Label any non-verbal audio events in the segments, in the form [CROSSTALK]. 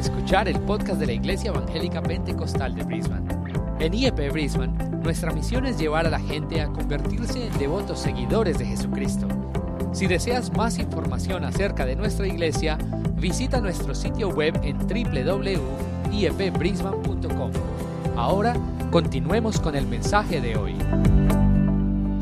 escuchar el podcast de la Iglesia Evangélica Pentecostal de Brisbane. En IEP Brisbane, nuestra misión es llevar a la gente a convertirse en devotos seguidores de Jesucristo. Si deseas más información acerca de nuestra iglesia, visita nuestro sitio web en www.iepbrisbane.com. Ahora, continuemos con el mensaje de hoy.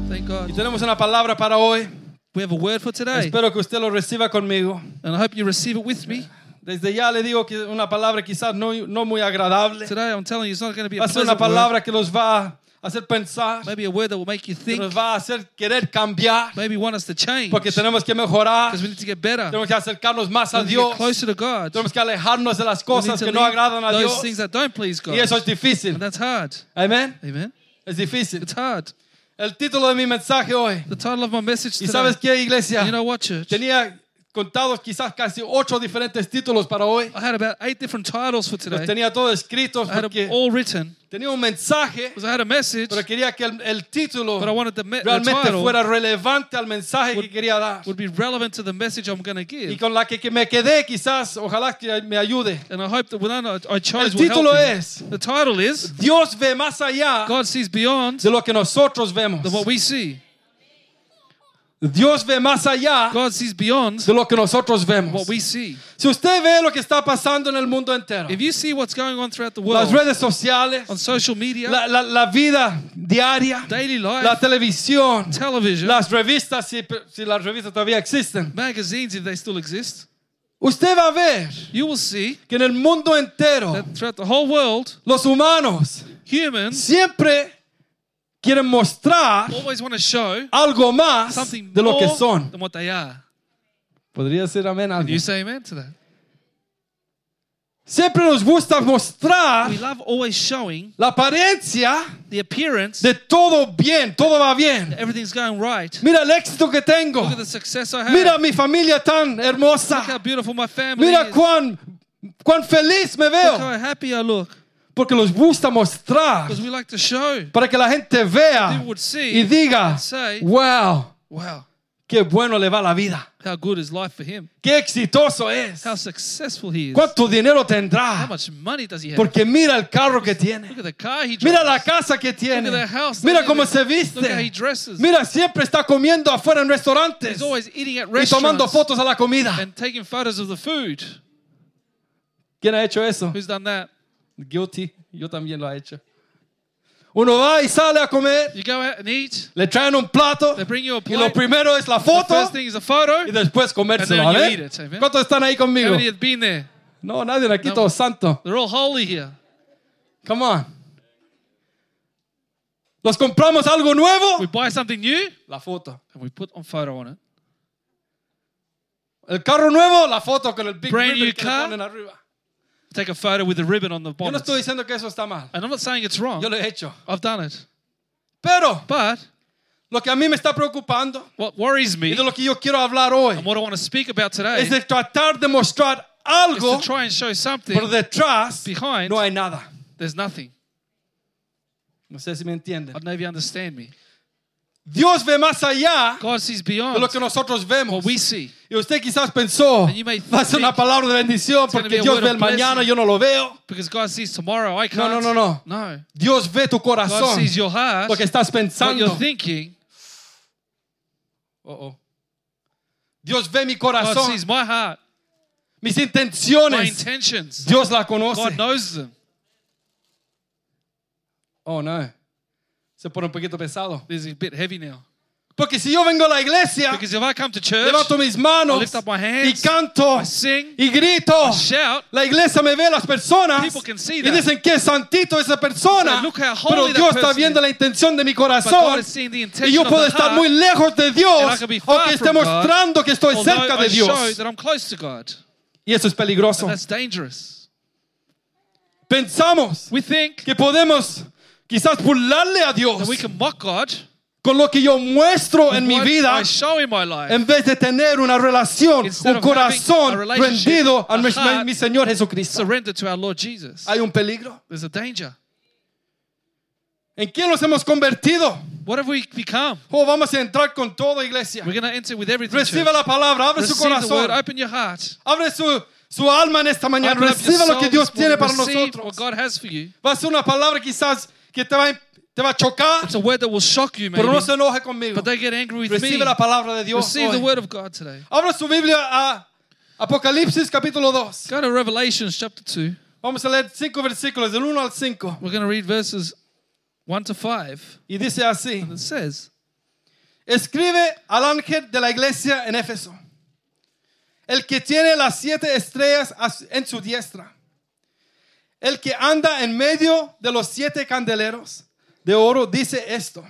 Thank God. Y tenemos una palabra para hoy. We have a word for today, Espero que usted lo reciba conmigo. and I hope you receive it with me. Desde ya le digo que una palabra quizás no, no muy agradable. Today, I'm telling you, it's not going to be a Va a ser una pleasant word. palabra que nos va a hacer pensar, Maybe a word that will make you que think. nos va a hacer querer cambiar, Maybe want us to change. porque tenemos que mejorar, Because we need to get better. tenemos que acercarnos más a We need to Dios, get closer to God. tenemos que alejarnos de las We need cosas to que no leave agradan a those Dios. things that don't please God. Y eso es difícil. And that's hard. Amén. Amen. Es difícil. It's hard. El título de mi mensaje hoy. The title of my message ¿Y today. sabes qué, iglesia? You know what, church? Tenía contados quizás casi ocho diferentes títulos para hoy. I had about eight different titles for Los today. tenía todos escritos I had porque all written tenía un mensaje, because I had a message, pero quería que el, el título but I wanted the, me- the realmente title fuera relevante al mensaje que quería dar. would be relevant to the message I'm going to Y give. con la que, que me quedé quizás, ojalá que me ayude. And I hope that one I I El chose will título es, The title is Dios ve más allá God sees beyond de lo que nosotros vemos. than what we see. Dios ve más allá God sees beyond de lo que nosotros vemos. what we see. Si usted ve lo que está pasando en el mundo entero, If you see what's going on throughout the las world, redes sociales, on social media, la, la- la vida diaria, daily la life, televisión, television, las revistas, si, si las revistas todavía existen, magazines, if they still exist, usted va a ver you will see que en el mundo entero that throughout the whole world, los humanos humans siempre quieren mostrar always want to show algo más something de lo more que son. than what they are. Podría ser amén Can you alguien. say amen to that? Siempre nos gusta mostrar We love always showing la apariencia the appearance de todo bien, todo va bien. everything's going right. Mira el éxito que tengo. Look at the success I have. Mira mi familia tan Look how hermosa. beautiful my family Mira is. cuán, cuán feliz me Look veo. how happy I look. Porque nos gusta mostrar Because we like to show. para que la gente vea would see y diga, and say, wow, wow, qué bueno le va la vida. how good is life for him? Qué exitoso es. How successful he is. Cuánto dinero How tendrá. much money does he have? Porque mira el carro que tiene. Look at the car he drives. Mira la casa que tiene. Look at the house. Mira cómo se in. Look how he viste. dresses. Mira, siempre está comiendo afuera en restaurantes He's always eating at y tomando fotos a la comida. and taking photos of the food. ¿Quién ha hecho eso? Who's done that? Guilty. Yo también lo he hecho. Uno va y sale a comer, You go out and eat. le traen un plato They bring you a y lo plate. primero es la The foto first thing is a photo. y después comérselo. And then you ¿amén? eat it, amen. ¿Cuántos están ahí conmigo? many have been there? No, nadie aquí No. todo santo. They're all holy here. Come on. Nos compramos algo nuevo. We buy something new La foto. and we put a photo on it. El carro nuevo, la foto con el big Brand ribbon new que le car. ponen arriba. Take a photo with the ribbon on the Yo no bonnet. estoy diciendo que eso está mal. And I'm not saying it's wrong. Yo lo he hecho. I've done it. Pero But lo que a mí me está preocupando what worries me y de lo que yo quiero hablar hoy and what I want to speak about today es de tratar de mostrar is algo, to try and show something pero detrás behind no hay nada. there's nothing. No sé si me entienden. I don't know if you understand me. Dios ve más allá God sees de beyond lo que nosotros vemos. what we see. Y usted quizás pensó, va a ser una palabra de bendición porque Dios ve el mañana, yo no lo veo. Because God sees tomorrow. I No, can't. no, no, no. No. Dios ve tu God corazón, sees your heart, lo que estás what pensando. you're thinking. Oh, oh. Dios ve mi God corazón, sees my heart, mis my intenciones. intentions. Dios la conoce. God knows them. Oh, no. Se pone un poquito pesado. This is a bit heavy now. Porque si yo vengo a la iglesia, Because if I come to church, levanto mis I manos lift up my y hands, canto I sing, y grito. shout, La iglesia me ve las personas People can see y that. dicen que santito esa persona. "Look how Pero holy that Dios está person viendo is." la intención de mi but God corazón. is seeing the Y yo of puedo the estar heart, muy lejos de and I Dios, can be far aunque esté from God, mostrando que estoy although cerca I de show Dios. that I'm close to God. Y eso es peligroso. And that's dangerous. Pensamos We think que podemos quizás burlarle a Dios we can mock God con lo que yo muestro en mi vida I show in my life. en vez de tener una relación, Instead un corazón rendido a a mi, Señor Jesucristo. Surrender to our Lord Jesus. Hay un peligro. There's a danger. ¿En quién nos hemos convertido? What have we become? Oh, vamos a entrar con toda iglesia. We're going to enter with everything. Reciba church. la palabra, abre su Receive word. corazón, Open your heart. abre su, su alma en esta mañana. Open Reciba lo que Dios tiene para nosotros. what God has for you. Va a ser una palabra quizás que te va, a- te va a chocar, It's a word that will shock you, maybe. pero no se enoje conmigo. But don't get angry with me. Recibe la palabra de Dios. Receive the hoy. word of God today. Abra su Biblia a Apocalipsis capítulo 2. Go to Revelations chapter 2. Vamos a leer cinco versículos, del 1 al 5. We're going to read verses 1 to 5. Y dice así. And it says, Escribe al ángel de la iglesia en Éfeso, el que tiene las siete estrellas as- en su diestra, el que anda en medio de los siete candeleros de oro, dice esto.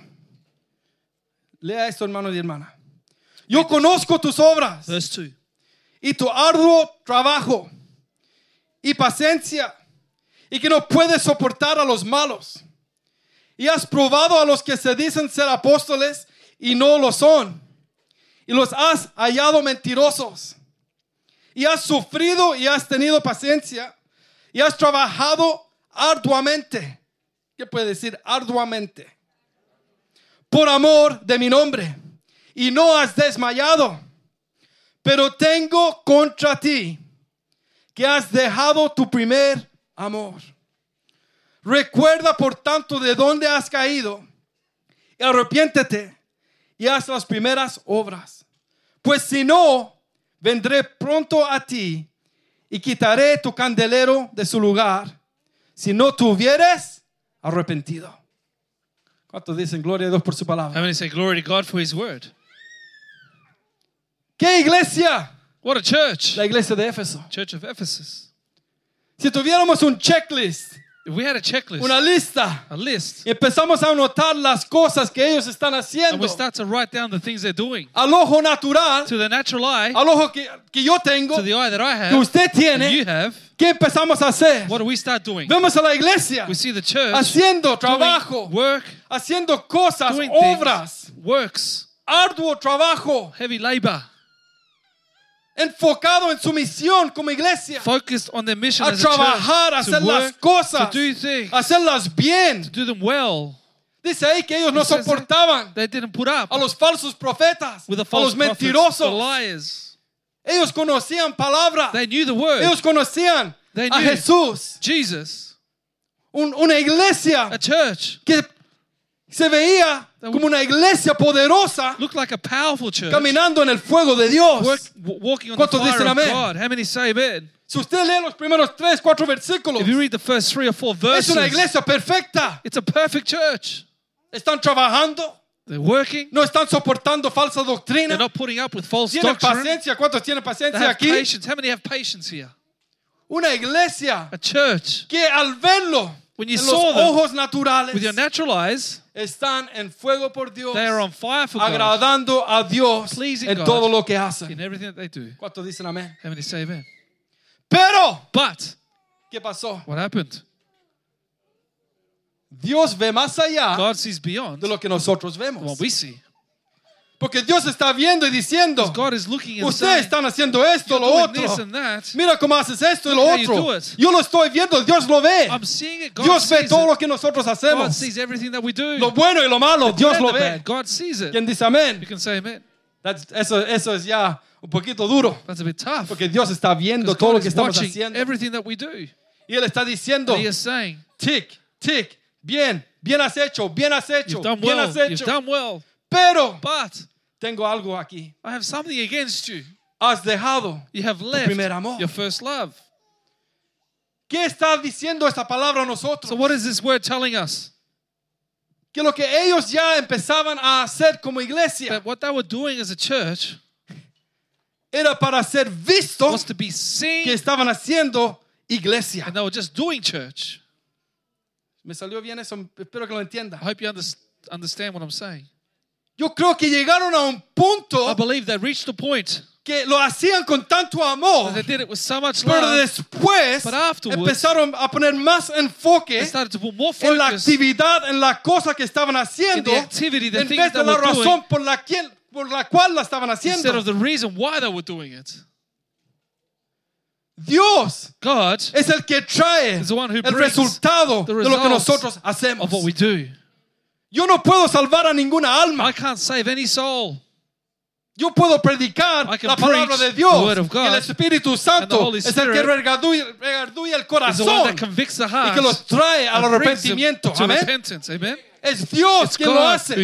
Lea esto, hermano y hermana. Yo conozco tus obras verse 2. y tu arduo trabajo y paciencia y que no puedes soportar a los malos. Y has probado a los que se dicen ser apóstoles y no lo son. Y los has hallado mentirosos. Y has sufrido y has tenido paciencia. Y has trabajado arduamente. ¿Qué puede decir arduamente? Por amor de mi nombre. Y no has desmayado. Pero tengo contra ti que has dejado tu primer amor. Recuerda por tanto de dónde has caído y arrepiéntete y haz las primeras obras. Pues si no, vendré pronto a ti y quitaré tu candelero de su lugar si no te hubieres arrepentido. ¿Cuántos dicen gloria a Dios por su palabra? How many say glory to God for his word? ¿Qué iglesia? What a church! La iglesia de Éfeso. Church of Ephesus. Si tuviéramos un checklist, we had a checklist, una lista, a list, y empezamos a anotar las cosas que ellos están and we start to write down the things they're doing. Al ojo natural, to the natural eye, al ojo que, que yo tengo, to the eye that I have. que usted and you have, ¿qué empezamos a hacer? what do we start doing? Vemos a la iglesia We see the church haciendo trabajo, work, haciendo cosas, doing obras, things, works, arduo trabajo, heavy labor, enfocado en su misión como iglesia, focused on their mission a as a church, trabajar, a hacer las cosas, to do things, a hacerlas bien. to do them well. Dice ahí que ellos no It soportaban They didn't put up a los falsos profetas, with the a false los prophets, the mentirosos. liars. Ellos conocían palabra. They knew the word. Ellos conocían They a. Jesús. Jesus, Un- una iglesia a church, que se veía como una iglesia poderosa like a powerful church, caminando en el fuego de Dios. work, w- walking on the ¿Cuántos dicen amén? God. How many say amen? Si usted lee los primeros tres, cuatro versículos, If you read the first three or four es verses, una iglesia perfecta. it's a perfect church. Están trabajando, They're working. no están soportando falsa They're doctrina. not putting up with false Tienen doctrine. paciencia. ¿Cuántos tienen They paciencia have aquí? patience. How many have patience here? Una iglesia A church que al verlo When you en saw them ojos naturales with your natural eyes, están en fuego por Dios, they are on fire for God agradando a Dios Pleasing en God. todo lo que hacen. in everything that they do. ¿Cuántos dicen amén? How many say amen? Pero, But ¿qué pasó? what happened? Dios ve más allá God sees beyond de lo que nosotros vemos. what we see. Porque Dios está viendo y diciendo, ustedes están haciendo esto, lo otro. Mira cómo haces esto y lo otro. Yo lo estoy viendo, Dios lo ve. Dios ve todo lo que nosotros hacemos. sees everything that we do. Lo bueno y lo malo, Dios lo ve. bad. God sees it. ¿Quién dice amén? Eso, eso es ya un poquito duro. That's a bit tough. Porque Dios está viendo todo lo que estamos haciendo. Y Él está diciendo, And He is saying, tic, tic, bien, bien has hecho, bien has hecho, bien well. has hecho. Pero But tengo algo aquí. I have something against you. Has dejado. You have left primer amor. your first love. ¿Qué está diciendo esta palabra a nosotros? So, what is this word telling us? que lo que ellos ya empezaban a hacer como iglesia That what they were doing as a church era para ser visto was to be que seen, estaban haciendo iglesia. and they were just doing church. ¿Me salió bien eso? Espero que lo entienda. I hope you under- understand what I'm saying. Yo creo que llegaron a un punto I believe they reached a point que lo hacían con tanto amor, that they did it with so much pero love. después But afterwards, empezaron a poner más They enfoque started to put more en la focus actividad, en la cosa que estaban haciendo, the activity, the en things vez de that la we're doing, razón por la, quien- por la cual la estaban instead haciendo. of the reason why they were doing it. Dios God es el que trae is the one who el brings resultado the de lo que results nosotros hacemos. of what we do. Yo no puedo salvar a ninguna alma. I can't save any soul. Yo puedo predicar la palabra de Dios. y el Espíritu Santo es el que redarguye el corazón y que los trae al arrepentimiento. to Amén. Es Dios quien lo hace.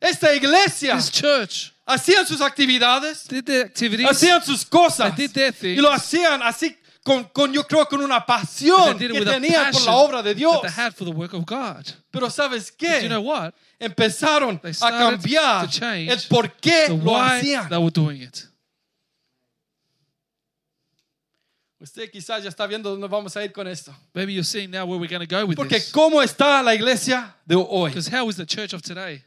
Esta iglesia hacían sus actividades, hacían sus cosas y lo hacían así con, con yo creo con una but pasión que tenían por la obra de Dios. Pero sabes qué? you know what? Empezaron a cambiar el por qué lo hacían. they were doing it. Usted quizás ya está viendo dónde vamos a ir con esto. Maybe you're seeing now where we're going to go with Porque this. cómo está la iglesia de hoy. Because how is the church of today?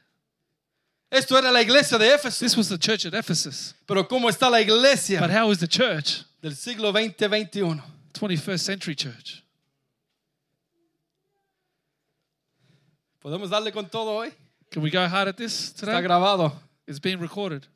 Esto era la iglesia de Éfeso. This was the church at Ephesus. Pero cómo está la But iglesia how is the church? Del siglo 20-21. 21st century church. ¿Podemos darle con todo hoy? Can we go hard at this Está today? grabado. It's being recorded.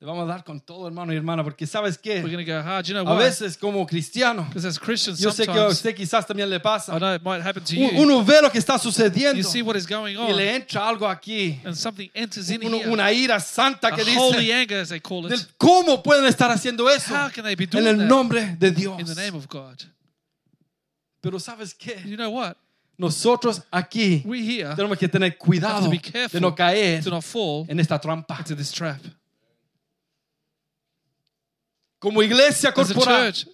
Le vamos a dar con todo, hermano y hermana, porque sabes qué? go hard. You know A why? veces como cristiano, Because as Christians, yo sé que a sometimes, usted quizás también le I pasa. know it might happen to Un- you. Uno ve lo que está sucediendo You see what is going y le entra algo aquí, and something enters in uno- here. una ira santa A que holy dice, anger, as they call del it. ¿cómo pueden estar haciendo eso? How can they be En doing el that nombre de Dios. in the name of God? Pero sabes qué? You know what? Nosotros aquí We here tenemos que tener cuidado have to be de no caer to not fall en esta trampa. into this trap. Como iglesia corporal, church,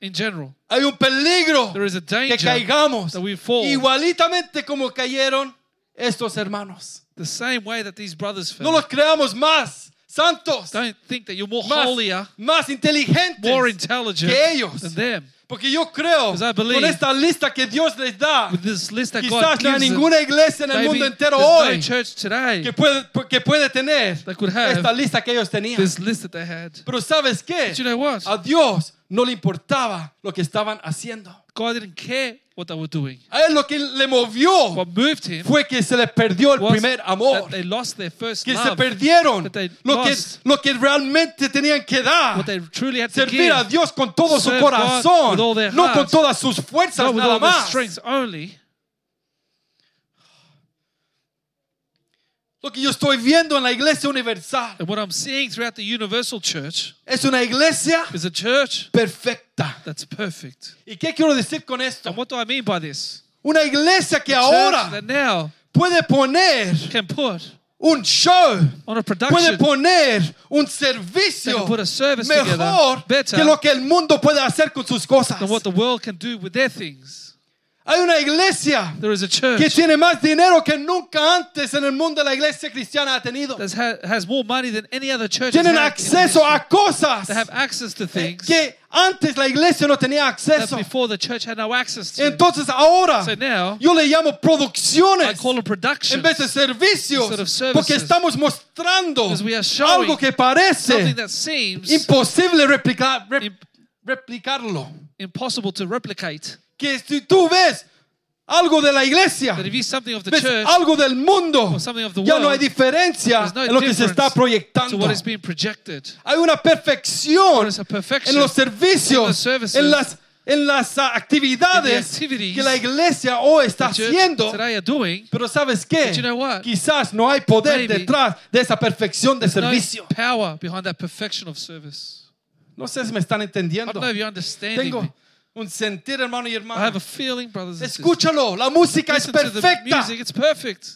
in general, hay un peligro there is a que caigamos that we fall igualitamente como cayeron estos hermanos. the same way that these brothers fell. No los creamos más santos, Don't think that you're more más, holier, más inteligentes more intelligent que ellos. than them. Porque yo creo, con esta lista que Dios les da, quizás no hay ninguna iglesia en el mundo entero hoy que puede, que puede tener esta lista que ellos tenían. Pero ¿sabes qué? A Dios no le importaba lo que estaban haciendo. God didn't care what they were doing. A él lo que le movió What moved him fue que se les perdió el was primer amor. that they lost their first Que se love, perdieron that they lo que, lost. lo que realmente tenían que dar. what they truly had to Servir give, a Dios con todo su Serve God corazón, with all their no con todas sus fuerzas not with nada all their más. strengths only. Lo que yo estoy viendo en la iglesia universal And what I'm seeing throughout the universal church es una iglesia is a church perfecta. that's perfect. ¿Y qué quiero decir con esto? And what do I mean by this? Una iglesia que church ahora that now puede poner can put un show, on a puede production poner un They servicio can put a service mejor together better que lo que el mundo puede hacer con sus cosas. than what the world can do with their things. Hay una iglesia There is a que church tiene más dinero que nunca antes en el mundo la iglesia cristiana ha tenido. that ha- has more money than any other church. has Tienen had in acceso history. a cosas They have access to things que antes la iglesia no tenía that acceso. before the church had no access to. Entonces ahora So now, yo le llamo I producciones call them productions. en vez de servicios Instead of services. porque estamos mostrando Because we are showing algo que Something parece that seems imposible replicar, rep- Imp- replicarlo. impossible to replicate. Que si tú ves algo de la iglesia, ves algo del mundo, ya no hay diferencia en lo que se está proyectando. Hay una perfección en los servicios, en las, en las actividades que la iglesia hoy está haciendo. doing. Pero ¿sabes qué? You know? Quizás no hay poder Maybe detrás de esa perfección de servicio. No sé si me están entendiendo. Tengo. Un sentir, hermano y I hermana. have a feeling, brothers and. Escúchalo, la música es Listen perfecta. music, it's perfect.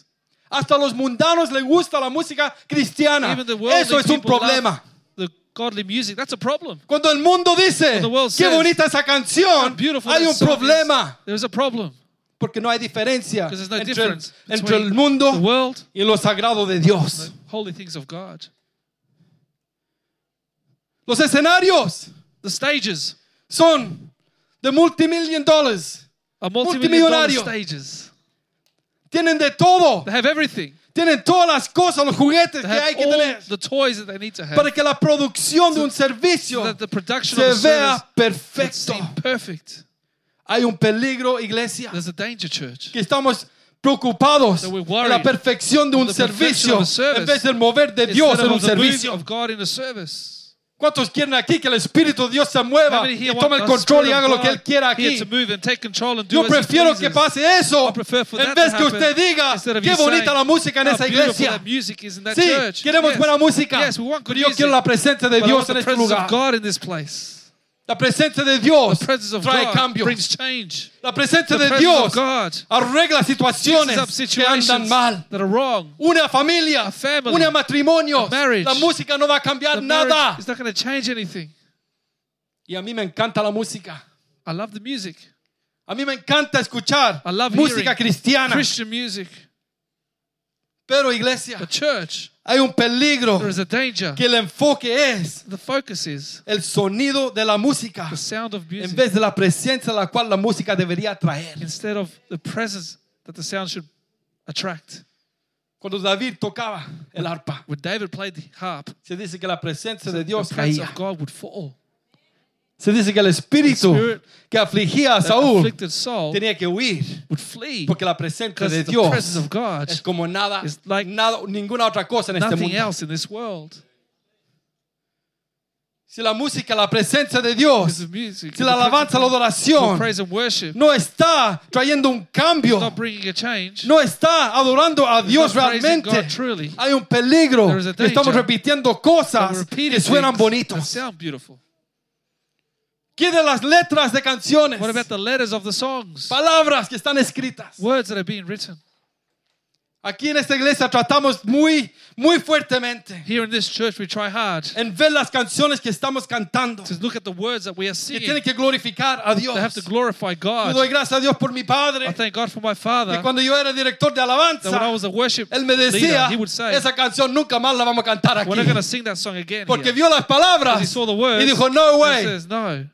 Hasta los mundanos les gusta la música cristiana. Even the Eso es un problema. the godly music. That's a problem. Cuando el mundo dice, world qué says, bonita esa canción, hay un problema. There's a problem Porque no hay diferencia no entre, difference entre el mundo world, y lo sagrado de Dios. holy things of God. Los escenarios The stages son de multimillion dollars. are multi-million dollar Multimillonario. stages. Tienen de todo. They have everything. Tienen todas las cosas, los juguetes They que hay que tener. the toys that they need to have Para que la producción de un so servicio production se vea perfecto. perfect. Hay un peligro, iglesia, There's a danger, church. que estamos preocupados en la perfección de un servicio a en vez del mover de Dios en un servicio. ¿Cuántos quieren aquí que el Espíritu de Dios se mueva y tome el control y haga lo que Él quiera aquí? Yo prefiero que pase eso en vez que usted diga qué bonita la música en "How esa iglesia. Sí, queremos buena música, pero yo quiero la presencia de Dios en este lugar. La presencia de Dios The presence of trae God cambios. brings change. La presencia The de Dios arregla situaciones que andan mal. that are wrong. Una familia, A family, un matrimonio, a marriage. la música no va a cambiar The nada. is not going to change anything. Y a mí me encanta la música. I love the music. A mí me encanta escuchar música cristiana. Christian music. Pero iglesia, The church, hay un peligro there is a danger. que el enfoque es The focus is el sonido de la música the sound of en music vez de la presencia a la cual la música debería traer. instead of the presence that the sound should attract. Cuando David tocaba el arpa, When David played the harp, se dice que la presencia de the Dios presence caía. of God would fall. Se dice que el espíritu que afligía a Saúl tenía que huir porque la presencia de Dios es como nada, nada, ninguna otra cosa en este mundo. Si la música, la presencia de Dios, music, si la alabanza, la adoración worship, no está trayendo un cambio, change. no está adorando a Dios realmente, truly. hay un peligro. Estamos repitiendo cosas que suenan bonitos. Sound beautiful. ¿Qué de las letras de canciones? What about the letters of the songs? Palabras que están escritas. Words that are being written. Aquí en esta iglesia tratamos muy, muy fuertemente Here in this church, we try hard en ver las canciones que estamos cantando. to look at the words that we are Que singing. tienen que glorificar a Dios. They have to glorify Yo doy God. gracias a Dios por mi padre. I thank God for my Que father. cuando yo era director de That when I alabanza, was a worship él me leader, decía, he would say, esa canción nunca más la vamos a cantar We're not going to aquí. sing that song again. Porque here." vio las palabras he saw the y words. dijo, no way, says, no,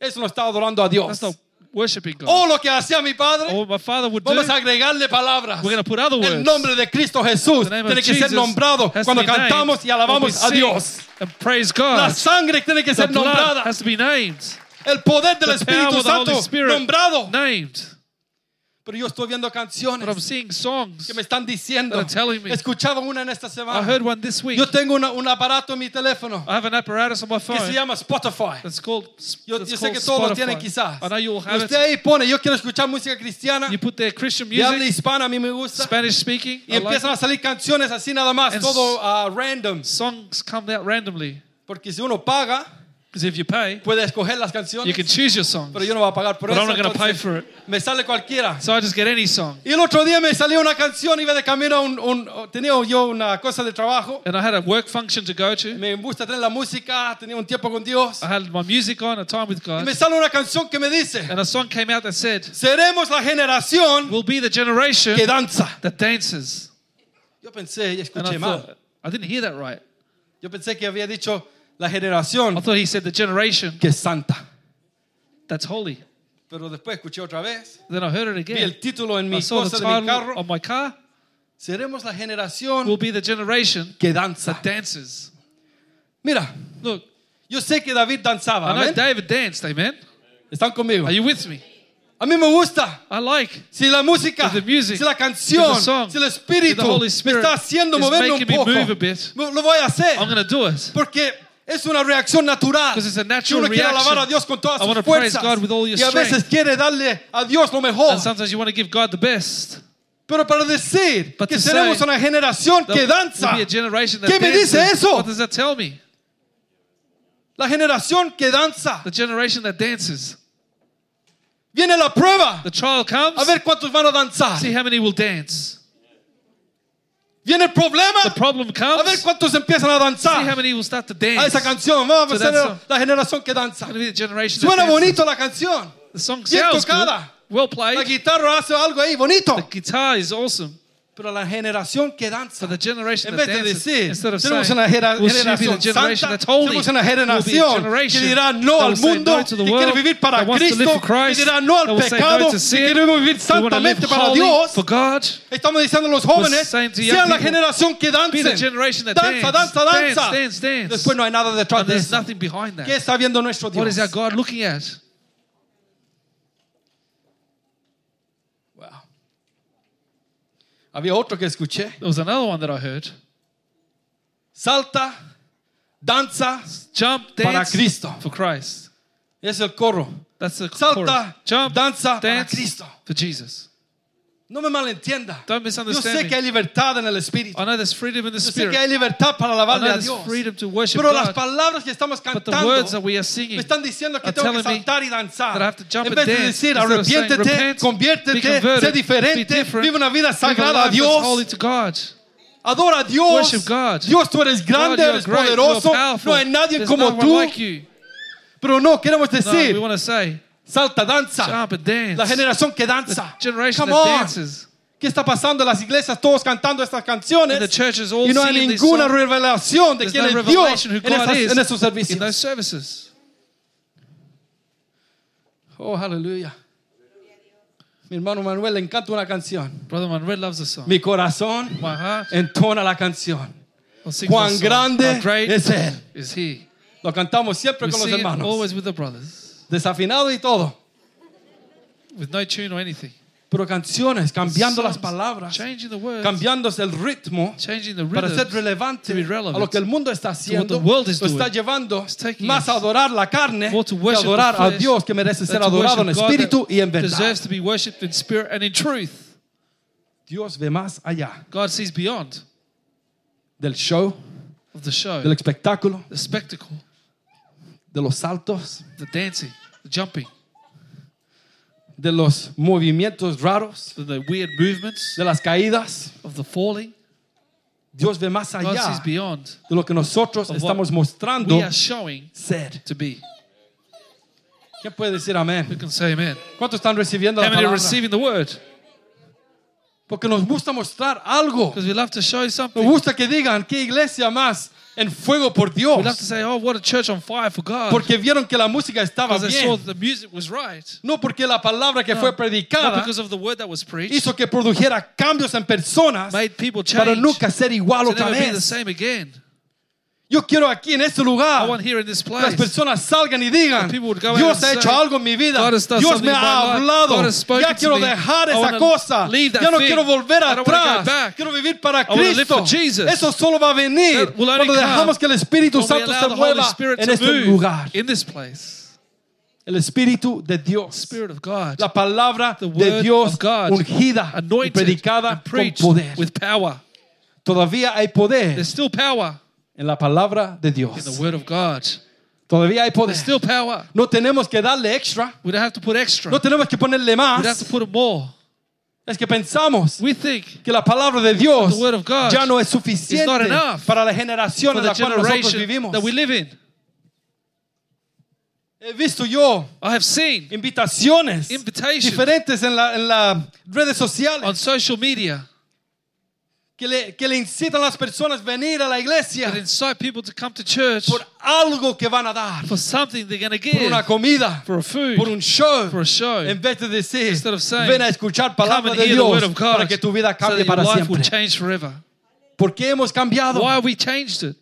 eso no está adorando a Dios. that's not worshiping God. O lo que hacía mi padre, Or what my father would do, vamos a we're agregarle palabras. going to put other El words. nombre de Cristo Jesús The name of tiene que ser Jesus nombrado has to cuando be named cantamos y when we alabamos a sing Dios. And praise La God. sangre tiene que The ser blood nombrada. has to be named. El poder del The power Espíritu of the Holy Santo Spirit nombrado. named. Pero yo estoy viendo But I'm canciones seeing songs. que me están diciendo. that are telling me. Escuchaba una en esta I semana. heard one this week. Yo tengo una- un aparato en mi teléfono I have an apparatus on my que se phone llama Spotify. that's called, Yo, that's yo sé que todos lo tienen quizás. I know you all Y have usted it. ahí pone, yo quiero escuchar música cristiana, You put there Christian de habla music, hispana, a mí me gusta. Spanish speaking. Y I like empiezan a it. salir canciones así nada más, And todo ah, random. Songs come out randomly. Porque si uno paga, Because if you pay, puede escoger las you can choose your songs. Pero yo no voy a pagar por But eso. I'm not going to pay for it. Me sale cualquiera. So I just get any song. Y el otro día me salió una canción, iba de camino a un, un- tenía yo una cosa de trabajo. And I had a work function to go to. Me gusta tener la música, tenía un tiempo con Dios. I had my music on, a time with Y God. me sale una canción que me dice, And a song came out that said, seremos la generación We'll be the generation que danza. that dances. Yo pensé y escuché I mal. thought, I didn't hear that right. Yo pensé que había dicho la I generación thought he said the generation que es santa. that's holy. Pero después escuché otra vez. Then I heard it Vi again. el título en I mi saw the cosa de mi title carro. on my car. Seremos la generación We'll be the generation que danza. that dances. Mira, Look, yo sé que David danzaba. I know ¿amén? David danced, amen? Están conmigo. Are you with me? A mí me gusta. I like. Si la música, If the music, si la if the song, si el if espíritu the Holy me Spirit está haciendo is moverme un making me poco, move a bit, lo voy a hacer. I'm going to do it. Porque es una reacción natural. Because it's a natural uno quiere reaction. alabar a Dios con todas sus fuerzas. Y a veces quiere darle a Dios lo mejor. You want to give God the best. Pero para decir But que seremos una generación que danza. ¿Qué me dice eso? What does that tell me? La generación que danza. The generation that dances. Viene la prueba. The trial comes. A ver cuántos van a danzar. See how many will dance. Viene el problema. The problem A ver comes. cuántos empiezan a See how danzar. many will start to A dance. esa canción. Vamos a So ser la generación que danza. Going to be the generation that Suena bonito la canción. The song Bien sounds good. tocada. Well La played. guitarra hace algo ahí bonito. The guitar is awesome. Pero la generación que danza. The generation En vez de decir, tenemos una generación santa, tenemos una generación que dirá no al mundo, que quiere vivir para Cristo, que dirá no al pecado, que queremos vivir santamente para Dios. God. Estamos diciendo a los jóvenes, sean la generación que dance. Danza, danza, danza. Después no hay nada detrás de eso. ¿Qué está viendo nuestro What is Dios? Había otro que escuché. There was another one that I heard. Salta, danza. Jump, Para dance Cristo. for Christ. Es el coro. That's the Salta, chorus. Jump, danza para dance Cristo. for Jesus. No me malentienda. Don't Yo sé que hay libertad en el Espíritu. I know there's freedom in the Yo sé que hay libertad para alabarle a Dios. freedom to worship Pero las palabras que estamos cantando words that we are me están diciendo que tengo que saltar y danzar. En vez de decir, arrepiéntete, conviértete, sé diferente, different, vive una vida sagrada a Dios. holy to God. Adora a Dios. Worship God. Dios, tú eres grande, eres poderoso. No hay nadie There's como tú. Pero no, queremos No, we decir, want to say, salta, danza. jump and dance. La generación que the danza. generation Come that on. dances. ¿Qué está pasando en las iglesias? Todos cantando estas canciones. In the churches all y no hay ninguna revelación de There's quién no es Dios revelation who en, God esas- is en esos in servicios. those services. Oh, aleluya. Mi hermano Manuel le encanta una canción. Brother Manuel loves the song. Mi corazón My heart entona la canción. Cuán the grande es Él. is He. Lo cantamos siempre We con los hermanos. always with the brothers, Desafinado y todo. with no tune or anything. Pero canciones, cambiando las palabras, changing the words, cambiándose el ritmo para ser relevante to be relevant a lo que el mundo está haciendo. the world is Lo está llevando más a adorar la carne que adorar a Dios que merece ser adorado en espíritu y en verdad. deserves to be worshipped in spirit and in truth. Dios ve más allá God sees beyond del show, of the show, del espectáculo, the spectacle, de los saltos, the dancing, the jumping, de los movimientos raros, the, weird movements de las caídas. of the falling. Dios ve más allá de lo que nosotros estamos mostrando ser. to be. ¿Quién puede decir amén? ¿Cuántos están recibiendo la palabra? Porque nos gusta mostrar algo. Nos gusta que digan qué iglesia más en fuego por Dios. We love to say, oh, what a church on fire for God. Porque vieron que la música estaba Because they saw bien. the music was right. No porque la palabra que fue Not predicada because of the word that was preached. hizo que produjera cambios en personas Made people para change. nunca ser igual To otra never be the vez. same again. Yo quiero aquí en este lugar que las personas salgan y digan, Dios ha hecho algo en mi vida, Dios me ha hablado, ya quiero dejar esa cosa, ya no quiero volver atrás, quiero vivir para Cristo. Eso solo va a venir cuando dejamos que el Espíritu Santo se mueva en este lugar. El Espíritu de Dios, la palabra de Dios ungida y predicada con poder. Todavía hay poder. There's still power en la palabra de in the Dios. word of God. Todavía hay poder. There's still power. No tenemos que darle extra. We don't have to put extra. No tenemos que ponerle We don't have más. to put more. Es que pensamos We think que la palabra de Dios The word of God ya no es is not suficiente enough para la generación for en the la cual nosotros generation vivimos. that we live in. He visto yo I have seen invitaciones Invitations. diferentes en las en las redes on sociales social media que le, que le incitan a las personas a venir a la iglesia that incite people to come to church por algo que van a dar, for something they're going to por give, una comida, for a food, por un show, for a show. en vez de decir, Instead of saying, ven a escuchar palabra de Dios para que tu vida so cambie your para will siempre. change forever. ¿Por qué hemos cambiado? Why have we changed it?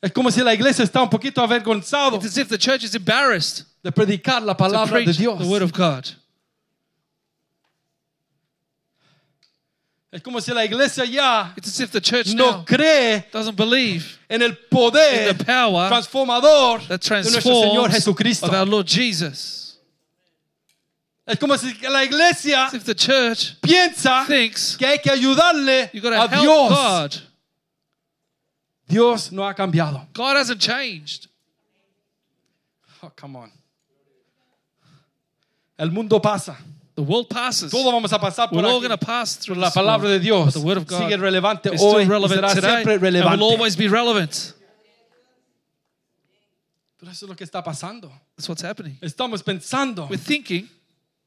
Es como si la iglesia está un poquito avergonzado It's as if the church is embarrassed de predicar la to palabra de preach Dios. the word of God. Es como si la iglesia ya no cree doesn't believe en el poder in the power transformador de nuestro Señor Jesucristo. of our Lord Jesus. Es como si la iglesia piensa que hay que ayudarle a Dios. Dios no ha cambiado. God hasn't changed. Oh, come on. El mundo pasa. The world passes. Todos vamos a pasar por We're all aquí. going to pass through La palabra de Dios the word of God sigue relevante is hoy still y relevant será today siempre and will always be relevant. Pero eso es lo que está pasando. That's what's happening. Estamos pensando. We're thinking,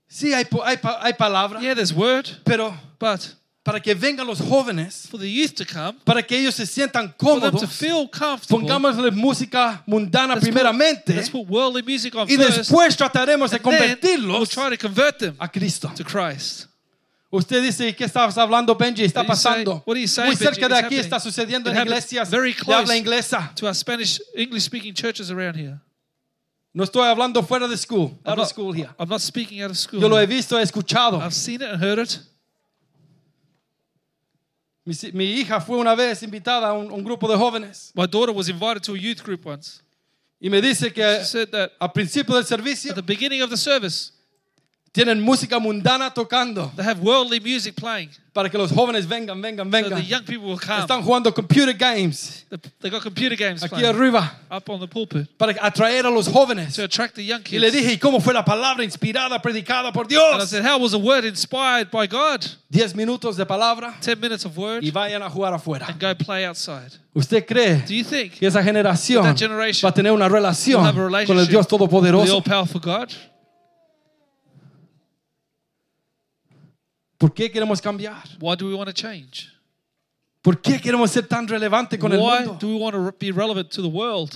Sí, hay, hay, hay palabra, yeah, there's word, pero but para que vengan los jóvenes, for the youth to come, para que ellos se sientan for them to cómodos, feel comfortable, pongámosle música mundana let's put, primeramente let's put worldly music on y first, después trataremos de then we'll convertirlos try to convert them a Cristo. to Christ. Usted dice, ¿qué estabas hablando, Benji? Está pasando. Muy cerca de aquí happening. está sucediendo en iglesias very de habla inglesa. To our Spanish, English-speaking churches around here. No estoy hablando fuera de school, I'm out of not, school here. I'm not speaking out of school. Yo lo he visto, he escuchado. I've seen it and heard it. Mi, mi hija fue una vez invitada a un, un grupo de jóvenes My daughter was invited to a youth group once. y me dice que She said that al principio del servicio at the beginning of the service, tienen música mundana tocando they have worldly music playing. para que los jóvenes vengan, vengan, So vengan. the young people will come. Están jugando computer games They- They got computer games aquí playing arriba up on the pulpit para atraer a los jóvenes. to attract the young Y le kids. dije, ¿y cómo fue la palabra inspirada, predicada por And I Dios? said, How was a word inspired by God? Diez minutos de palabra 10 minutes of word y vayan a jugar afuera. and go play outside. ¿Usted cree Do you think que esa generación That generation va a tener una relación con el Dios the Todopoderoso? all powerful God? ¿Por qué queremos cambiar? Why do we want to change? ¿Por qué queremos ser tan relevantes con el Why mundo? do we want to be relevant to the world?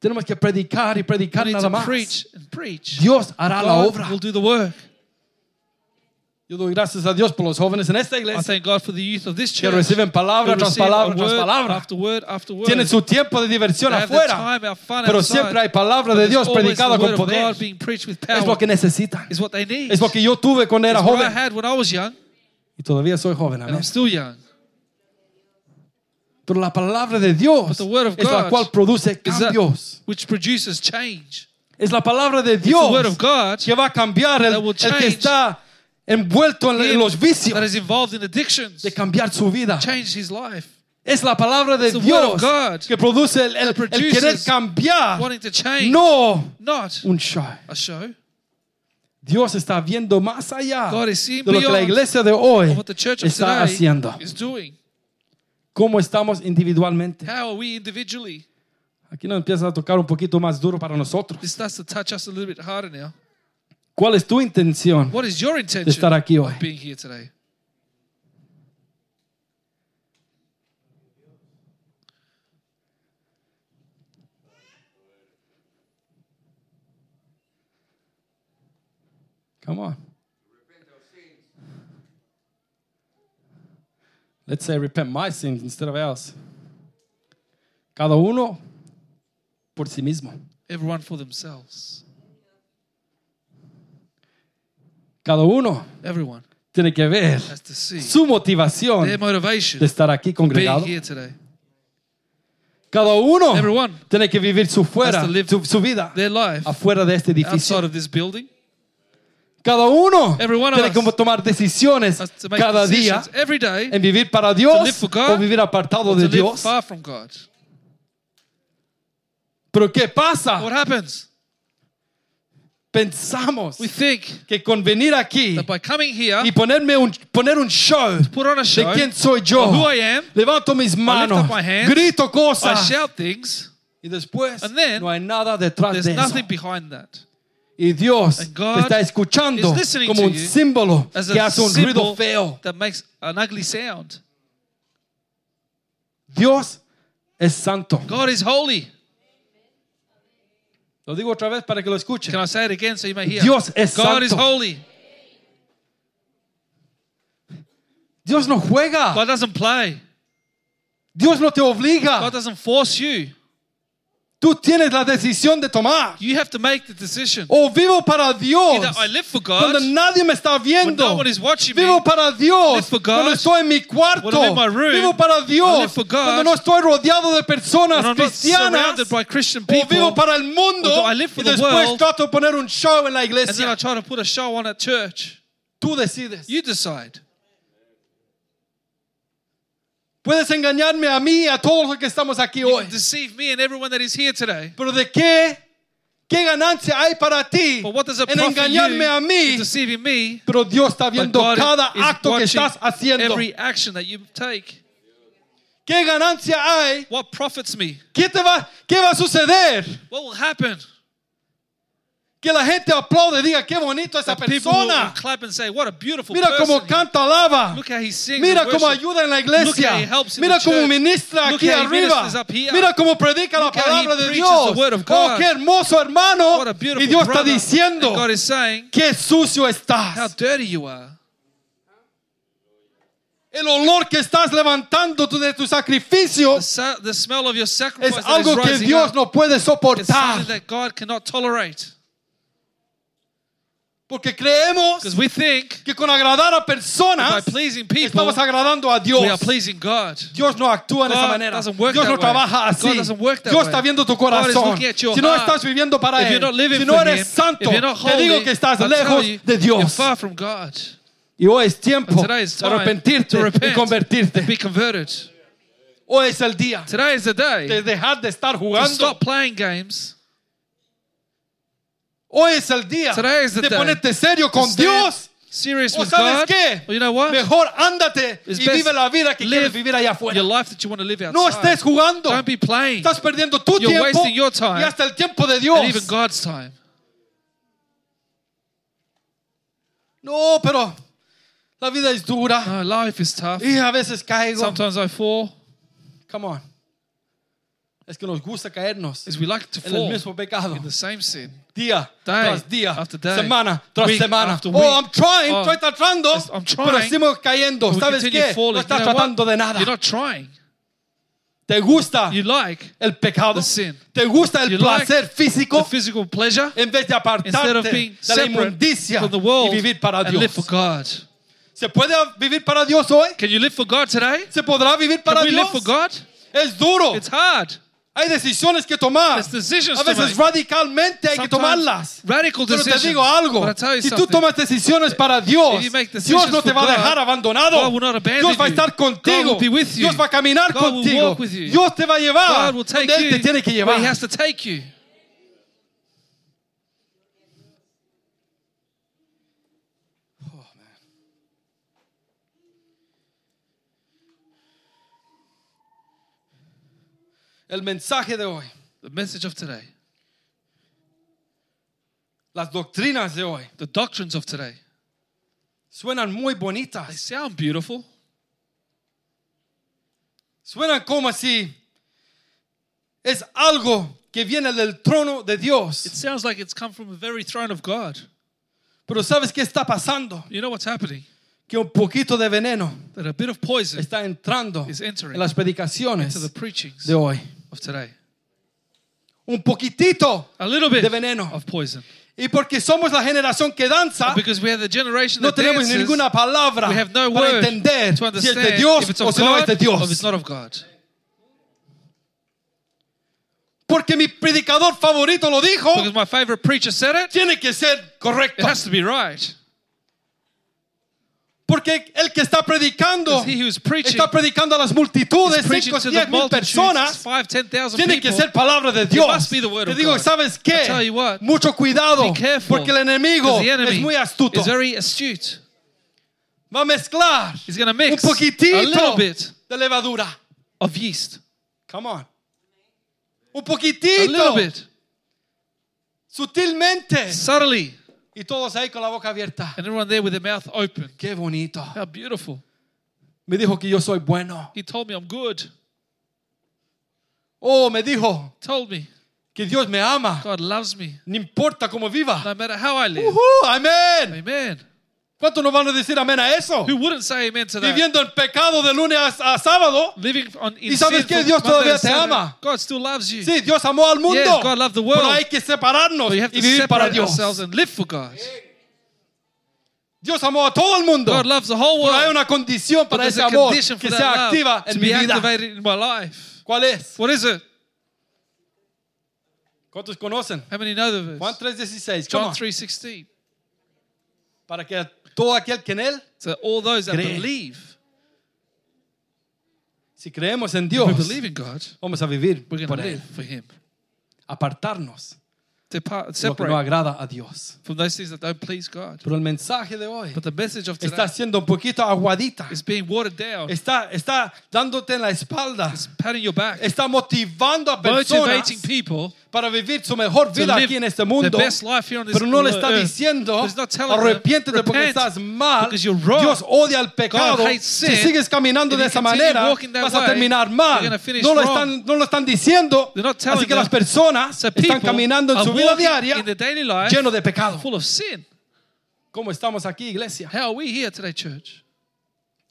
Tenemos que predicar y We predicar need nada to más. preach and preach. Dios hará la God obra. will do the work. Yo doy gracias a Dios por los jóvenes en esta I iglesia thank God for the youth of this que church. reciben palabra tras receive a palabra tras word palabra. After word after word. Tienen su tiempo de diversión They have their afuera, time, our fun pero outside. siempre hay palabra de there's Dios always predicada the word con of poder. God being preached with Es power. lo que necesitan. is what they need. Es lo que yo tuve cuando era It's what I joven had when I was young, y todavía soy joven. and amén. I'm still young. Pero la palabra de Dios But the word of es la God cual produce Is that cambios. which produces change. Es la palabra de It's the Dios word of God que va a cambiar el, that will el que change está envuelto en, los vicios that is involved in addictions. de cambiar su vida. Change his life. Es la palabra de Dios que produce el, el- el querer cambiar, Wanting to change, no not un show. Dios está viendo más allá God is seeing de lo que la iglesia de hoy Of what the church of está haciendo. is doing. ¿Cómo estamos individualmente? How are we individually? Aquí nos empieza a tocar un poquito más duro para nosotros. ¿Cuál es tu intención? What is your De intention estar aquí hoy. of being here today? Come on. Let's say repent my sins instead of ours. Cada uno por sí mismo. Everyone for themselves. Cada uno Everyone tiene que ver has to see su motivación their motivation de estar aquí being congregado. here today. Cada uno Everyone tiene que vivir su fuera, Has to live su, su vida their life afuera de este edificio. outside of this building. Cada uno Every one of tiene que us tomar decisiones Has to make cada día decisions every day en vivir para Dios for God o vivir apartado or de live Dios. far from God. Pero ¿qué pasa? What happens? Pensamos We think que con venir aquí that by coming here, y ponerme un, poner un show put on a de show, quién soy yo, who I am, levanto mis manos, up my hands, grito I cosas shout things, y después and then no hay nada detrás there's de eso. nothing behind that. Y Dios te está escuchando como un símbolo que hace un ruido feo. that makes an ugly sound. Dios es santo. God is holy. Lo digo otra vez para que lo escuchen. Can I say it again so you may hear? Dios es God is santo. holy. Dios no juega. God doesn't play. Dios no te obliga. God doesn't force you. Tú tienes la decisión de tomar. You have to make the decision. O vivo para Dios. Either I live for God Cuando nadie me está when viendo. no one is watching me. Vivo para Dios. Live for God. Cuando estoy en mi cuarto. When I'm in my room. Vivo para I Dios. live for God. Cuando no estoy rodeado de personas When I'm not cristianas. surrounded by Christian O vivo people, para el mundo. I live for y the después world, trato de poner un show en la and then I iglesia. try to put a show on at church. Tú decides. You decide. Puedes engañarme a mí y a todos los que estamos aquí You hoy. can deceive me and everyone that is here today. Pero de qué, qué ganancia hay para ti But what does it en profit engañarme you a in mí? deceiving me? Pero Dios está But viendo God cada is acto que watching estás haciendo. every action that you take. ¿Qué ganancia hay? What profits me? ¿Qué, te va, ¿Qué va a suceder? What will happen? Que la gente aplaude y diga qué bonito esa That persona. clap and say, "What a beautiful Mira person!" cómo canta, alaba. Look how he sings. Mira cómo ayuda en la Look how iglesia. he helps in Mira cómo ministra Look aquí how arriba. Mira cómo predica la Look how he palabra de Dios. the word of Oh, God. qué hermoso hermano. What a beautiful Y Dios está diciendo, God is saying, qué sucio "How estás. dirty you are." El olor que estás levantando de tu sacrificio sa- the smell of your es sacrifice is algo que Dios up no puede soportar. something that God cannot tolerate. Porque creemos we think que con agradar a personas people, estamos agradando a Dios. we are pleasing God. Dios no actúa en esa God manera. Dios no trabaja así. God Dios way. está viendo tu God corazón. Si no estás viviendo para If Él, si no eres Him, santo, not te digo holy, que estás I tell lejos de Dios. far from God. Y hoy es tiempo de arrepentirte to y convertirte. and be converted. Hoy es el día Today is the day de dejar de estar to jugando. stop playing games. Hoy es el día de ponerte serio con Dios. Serious ¿O with sabes God. qué? Well, you know what? Mejor ándate It's y vive la vida que quieres vivir allá afuera. No estés jugando. Don't be playing. Estás perdiendo tu You're tiempo wasting your time y hasta el tiempo de Dios. And even God's time. No, pero la vida es dura No, life is tough. y a veces caigo. Sometimes I fall. Come on. Es que nos gusta caernos Is we like to en el fall mismo pecado. in the same sin. Día Day tras día, after day, semana tras week semana. after Oh, week. I'm trying, Oh, estoy tratando, yes, I'm pero trying, seguimos cayendo. We ¿Sabes continue qué? falling. No You estás know what? tratando de nada. You're not trying. ¿Te gusta You like el pecado? the sin. ¿Te gusta el You like placer the físico? physical pleasure En vez de instead of apartarte being de la separate inmundicia from the world y vivir para and Dios. live for God. ¿Se puede vivir para Dios hoy? Can you live for God today? ¿Se podrá vivir para Can we Dios? live for God? Es duro. It's hard. Hay decisiones que tomar. A veces radicalmente hay que tomarlas. Pero te digo algo, si tú tomas decisiones para Dios, Dios no te va a dejar abandonado. Dios va a estar contigo. Dios va a caminar contigo. Dios te va a llevar donde Él te you tiene que llevar. He has to take you. El mensaje de hoy, The message of today, las doctrinas de hoy, the doctrines of today, suenan muy they bonitas. sound beautiful. Suenan como si es algo que viene del trono de It Dios. sounds like it's come from the very throne of God. Pero ¿sabes qué está pasando? You know what's happening? Que un poquito de veneno That a bit of poison está entrando is entering en las predicaciones to the preachings de hoy. Of today. Un poquitito. A little bit de veneno. of poison. Y porque somos la generación que danza, Because we have the generation no that tenemos dances, ninguna palabra we have no para word entender to si es understand de Dios it's o of si no es God de or if it's Dios. not of God. Porque mi predicador favorito lo dijo, Because my favorite preacher said it, tiene que ser correcto. it has to be right. Porque el que está predicando, está predicando a las multitudes, is preaching 5, to 10 the mil personas, tiene que ser palabra de Dios. Te digo, God. ¿sabes qué? Mucho cuidado, porque el enemigo es muy astuto. Va a mezclar un poquitito de levadura. of yeast. Come on. Un poquitito. Sutilmente. Subtly. Y todos ahí con la boca abierta. And everyone there with their mouth open. Qué bonito. How beautiful. Me dijo que yo soy bueno. He told me I'm good. Oh, me dijo Told me que Dios me ama. God loves me. No importa cómo viva. No matter how I live. Ujú, amén. Amen. ¿Cuántos nos van a decir amén a eso? Who wouldn't say amen to that? Viviendo en pecado de lunes a, a sábado. Living on in ¿Y sabes from Dios todavía to te ama. God still loves you. Sí, Dios amó al mundo. Yes, God loved the world. Pero hay que separarnos But you y have to vivir para separate Dios. and live for God. Dios amó a todo el mundo. God loves the whole Pero hay world. una condición para ese amor que love activa en mi vida. in my life. ¿Cuál es? What is it? ¿Cuántos conocen? How many know the Juan verse? 3:16. John Come on. 3:16. Para que todo aquel que en él, So all those that Cree. believe, si creemos en we Dios, believe in God, vamos a vivir we're por going to él. live for Him. Apartarnos lo que separate no agrada a Dios. from those things that don't please God. Pero el mensaje de hoy But the message of today está siendo un poquito aguadita. is being watered down. Está, está dándote en la espalda. It's patting your back, Está motivando a personas people para vivir su mejor vida aquí en este mundo. best life here on this Pero no le está diciendo, arrepiéntete porque estás mal. you're wrong. Dios odia el pecado. God hates sin. Si sigues caminando If de esa manera, vas a terminar mal. No lo, están, no lo están diciendo. Así que them. las personas So están caminando en su vida diaria in their daily life lleno de pecado. full of sin. ¿Cómo estamos aquí, iglesia? How are we here today, church?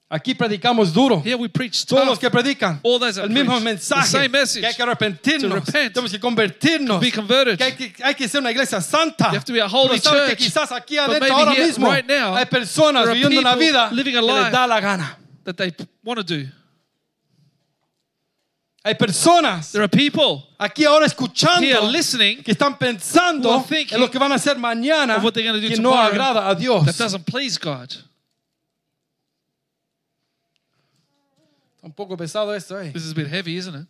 Aquí predicamos duro. Here we preach Todos tough. los que predican All those el mismo preach mensaje the same message. que hay que arrepentirnos, To repent. tenemos que convertirnos, be converted. que hay que, hay que ser una iglesia santa. You have to be a holy Pero sabes que church. quizás aquí adentro ahora here, mismo right now, hay personas there are viviendo una vida living a que les life. da la gana. that they want to do. Hay personas There are people aquí ahora escuchando listening que están pensando who are thinking en lo que van a hacer mañana of what they're gonna do que no tomorrow agrada a Dios. that doesn't please God. Un poco pesado esto, eh. This is a bit heavy, isn't it?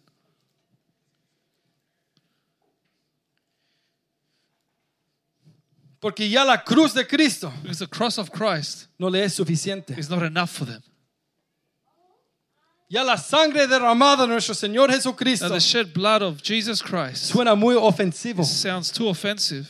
Porque ya la cruz de Cristo Because the cross of Christ no le es suficiente. is not enough for them. Ya la sangre derramada de nuestro Señor Jesucristo the shed blood of Jesus Christ suena muy ofensivo. sounds too offensive.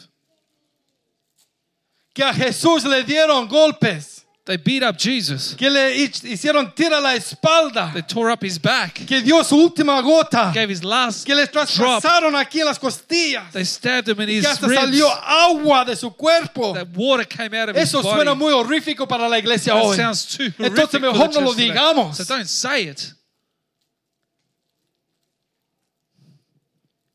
Que a Jesús le dieron golpes, They beat up Jesus. que le hi- hicieron tira la espalda, They tore up his back, que dio su última gota, gave his last que le drop. traspasaron aquí en las costillas, They stabbed him in que his hasta ribs. salió agua de su cuerpo. That water came out of his body. suena muy horrífico para la iglesia That hoy. sounds too Entonces mejor no lo digamos. So don't say it.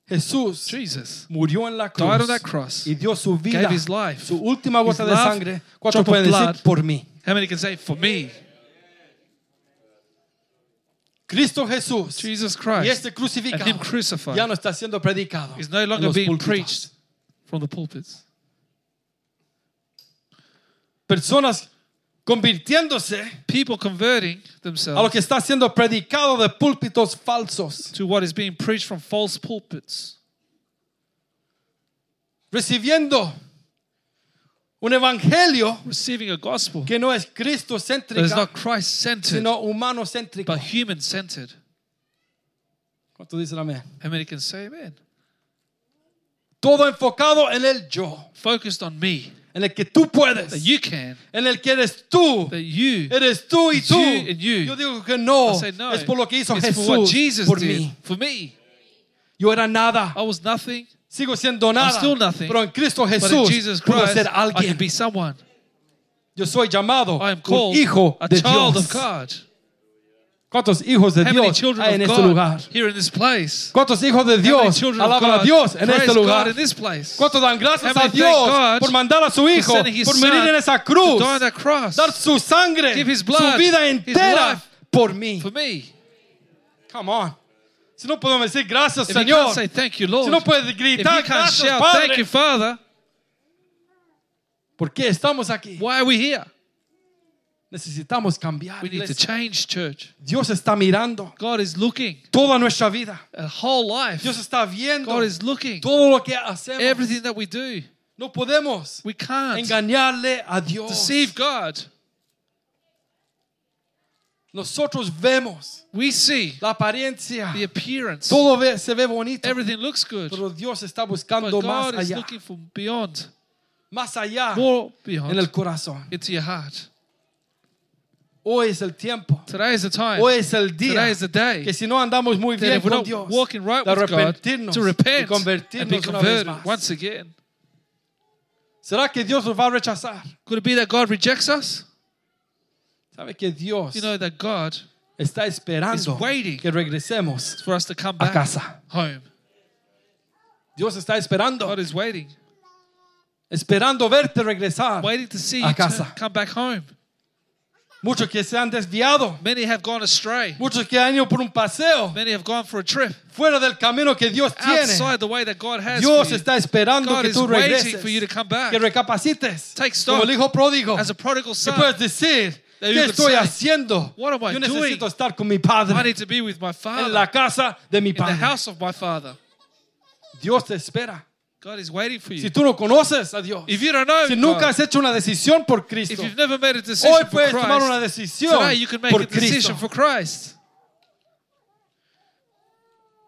Jesús Jesus murió en la died on cruz that cross. y dio su vida, gave his life, su última gota de sangre. ¿Cuántos drop of pueden decir blood. por mí? How many can say for me? Cristo Jesús Jesus y Christ este crucificado and him crucified ya no está siendo predicado. is no longer being púlpitos. preached from the pulpits. Personas convirtiéndose People converting a lo themselves que está siendo predicado de púlpitos falsos, to what is being preached from false pulpits, recibiendo un evangelio receiving a gospel que no es that is not Christ centered sino humanocéntrica. but human centered. ¿Cuántos dicen amén? How many can say amen? Todo enfocado en el yo, Focused on me, en el que tú puedes, that you can, en el que eres tú. that you. Eres tú y It's tú. you and you. Yo digo que no, I say no. es por lo que hizo it's for what Jesús Jesus por did mí. for me. Yo era nada, I was nothing, sigo siendo nada, still nothing, pero en Cristo but in Jesús Jesus puedo Christ, ser I can alguien. be someone. Yo soy llamado I am un called hijo a de child Dios. of God. ¿Cuántos hijos de How Dios children hay en of este lugar? Here in this place? ¿Cuántos hijos de Dios children of alaban a God Dios en este God lugar? in this place? ¿Cuántos dan gracias a Dios por mandar a su hijo, por morir en esa cruz, dar su sangre, su vida entera por mí? for me? Come on. Si no podemos decir gracias, If you Señor. can't say thank you, Lord, puedes if you gritar gracias, shout Padre. thank you, Father, ¿Por qué estamos aquí? why are we here? Necesitamos cambiar. We need to change, church. Dios está mirando God is looking toda nuestra vida. at whole life. Dios está viendo God is looking todo lo que hacemos. everything that we do. No podemos We can't engañarle a Dios. deceive God. Nosotros vemos We see la apariencia. the appearance. Todo ve- se ve bonito. Everything looks good. Pero Dios está But buscando más God is allá. looking for beyond, Más allá more en el beyond corazón. into your heart. Hoy es el tiempo. Today is the time. Hoy es el día Today is the day. que si no andamos muy That bien con Dios, walking right de with God, arrepentirnos to y repent and be convertirnos una vez converted más. once again. ¿Será que Dios nos va a rechazar? Could it be that God rejects us? ¿Sabe que Dios You know that God está is esperando waiting que regresemos for us to come a back casa? home. Dios está esperando, God is waiting, esperando verte regresar. waiting to see A casa. come back home. Muchos que se han desviado, Many have gone astray. muchos que han ido por un paseo Many have gone for a trip fuera del camino que Dios tiene. outside the way that God has Dios for you. está esperando God que tú regreses, for you to come back. que recapacites, Take stock. como el hijo pródigo, As a prodigal que son, puedes decir, that ¿qué estoy say, haciendo? "What am I Yo doing? necesito estar con mi I padre need to be with my en Father la casa de mi in the padre. house of my Father. Dios te espera. God is waiting for Si you. tú no conoces a Dios, If you don't know si nunca God, has hecho una decisión por if Cristo, you've never made a decision hoy for puedes tomar una Christ, decisión today you can make por a decision Cristo. for Christ.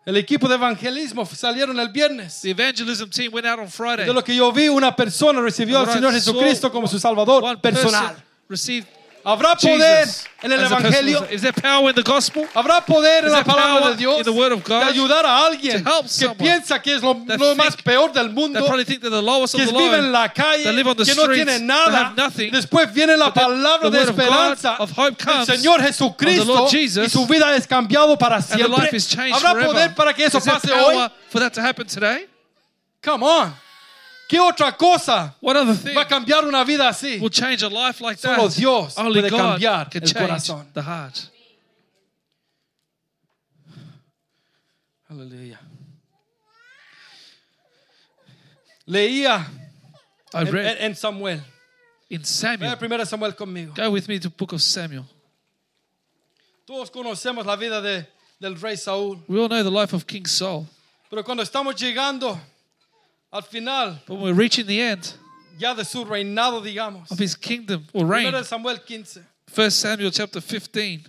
El equipo de evangelismo salieron el viernes. The evangelism team went out on Friday. De lo que yo vi, una persona recibió al I Señor Jesucristo como su Salvador personal. received ¿Habrá poder Jesus en el as a personal Evangelio? Savior. Is there power in the gospel? ¿Habrá poder en Is la there palabra power de Dios in the word of de God ayudar a alguien to help que someone piensa que es lo, that lo más think- peor del They mundo, probably think they're the lowest que of the vive en low. la calle, They live on the que no streets, tiene they nada. have nothing. Después viene la But then palabra the de word of God, esperanza of hope del comes Señor of the Jesucristo Lord y su vida es cambiado para And siempre. life is changed ¿Habrá forever. poder para que eso Is there pase power hoy? for that to happen today? Come on. ¿Qué otra cosa What other thing va a cambiar una vida así? will change a life like Solo that? Dios Only puede God cambiar can el change corazón. the heart. Aleluya. Leía I en, read en- Samuel. in Samuel. Ve primero Samuel conmigo. Go with me to the book of Samuel. Todos conocemos la vida de, del rey Saúl. We all know the life of King Saul. Pero cuando estamos llegando al final But when we're reaching the end ya de su reinado, digamos. of his kingdom or reign, Primero Samuel 15. 1 Samuel chapter 15,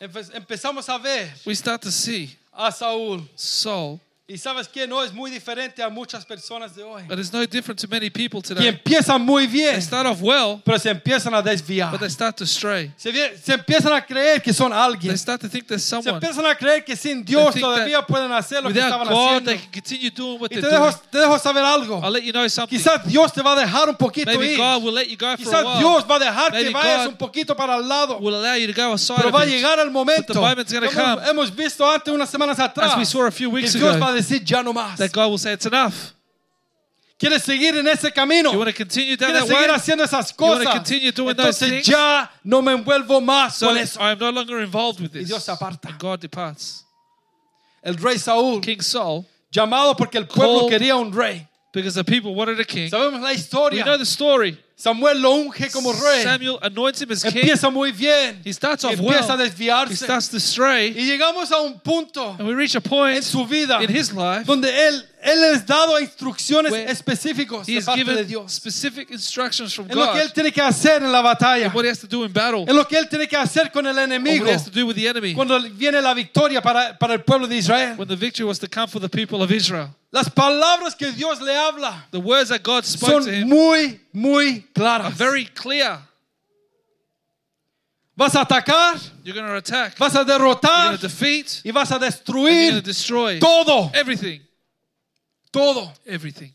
Empezamos a ver we start to see a Saúl. Saul, Y sabes que no es muy diferente a muchas personas de hoy. but it's no different to many people Que today. empiezan muy bien, They start off well, pero se empiezan a desviar. but they start to stray. Se, vie- se empiezan a creer que son alguien. They start to think there's Se someone. empiezan a creer que sin Dios think todavía pueden hacer lo que Without estaban God, they can continue doing what Y they're te doing. te dejo saber algo. I'll let you know something. Quizás Dios te va a dejar un poquito Maybe ir. God will let you go for a Quizás while. Dios va a dejar que Maybe vayas God un poquito para el lado. will allow you to go aside Pero va a bit. llegar el momento. But the moment's gonna come. hemos visto antes unas semanas atrás As we saw a few que weeks Dios ago, va a decir ya no más. that God will say it's enough. ¿Quieres seguir en ese camino? You want to continue down ¿Quieres that way? haciendo esas You wanna continue doing those things? ya no me envuelvo más So con eso. I am no longer involved with this. Dios se aparta. And God departs. El rey Saúl, King Saul, llamado porque el pueblo quería un rey. because the people wanted a king. Sabemos la We know the story. Samuel lo unge como rey. Samuel anoints him as king. Empieza muy bien. He starts off Empieza a well. He starts to stray. Y llegamos a un punto And we reach a en point su vida in his life donde él, él es dado instrucciones he de parte de given Dios. specific instructions from En lo que él God. tiene que hacer en la batalla. What he has to do in battle. En lo que él tiene que hacer con el enemigo. what he has to do with the enemy. Cuando viene la victoria para, para el pueblo de Israel. When the victory was to come for the people of Israel. Las palabras que Dios le habla The words that God spoke to son him muy, muy are claras. very clear. Vas a atacar, You're going to attack. vas a You're derrotar going to defeat. y vas a You're going destruir to destroy todo, everything. Todo. Everything.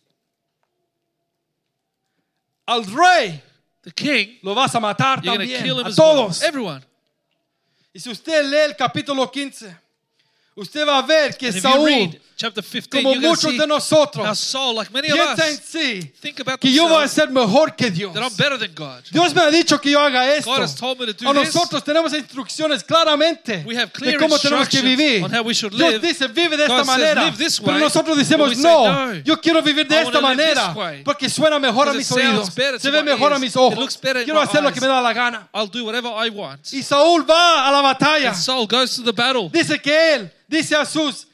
Al rey The king, lo vas a matar you're también, kill him a well. todos. Everyone. Y si usted lee el capítulo 15, usted va a ver que Saúl, chapter 15, como muchos de nosotros, Saul, like many of piensa en sí think about que yo voy a ser mejor que Dios. that I'm better than God. Dios me ha dicho que yo haga esto. God has told me to do A this. nosotros tenemos instrucciones claramente We have de cómo tenemos que vivir. Dios dice, vive de esta manera. live this Pero nosotros decimos, no, yo quiero vivir de esta manera. Porque suena mejor a mis oídos. Se ve mejor a mis ojos. looks better in Quiero hacer lo que me da la gana. I'll do whatever I want. Y Saúl va a la batalla. And Saul goes to the battle. Dice que él dice a sus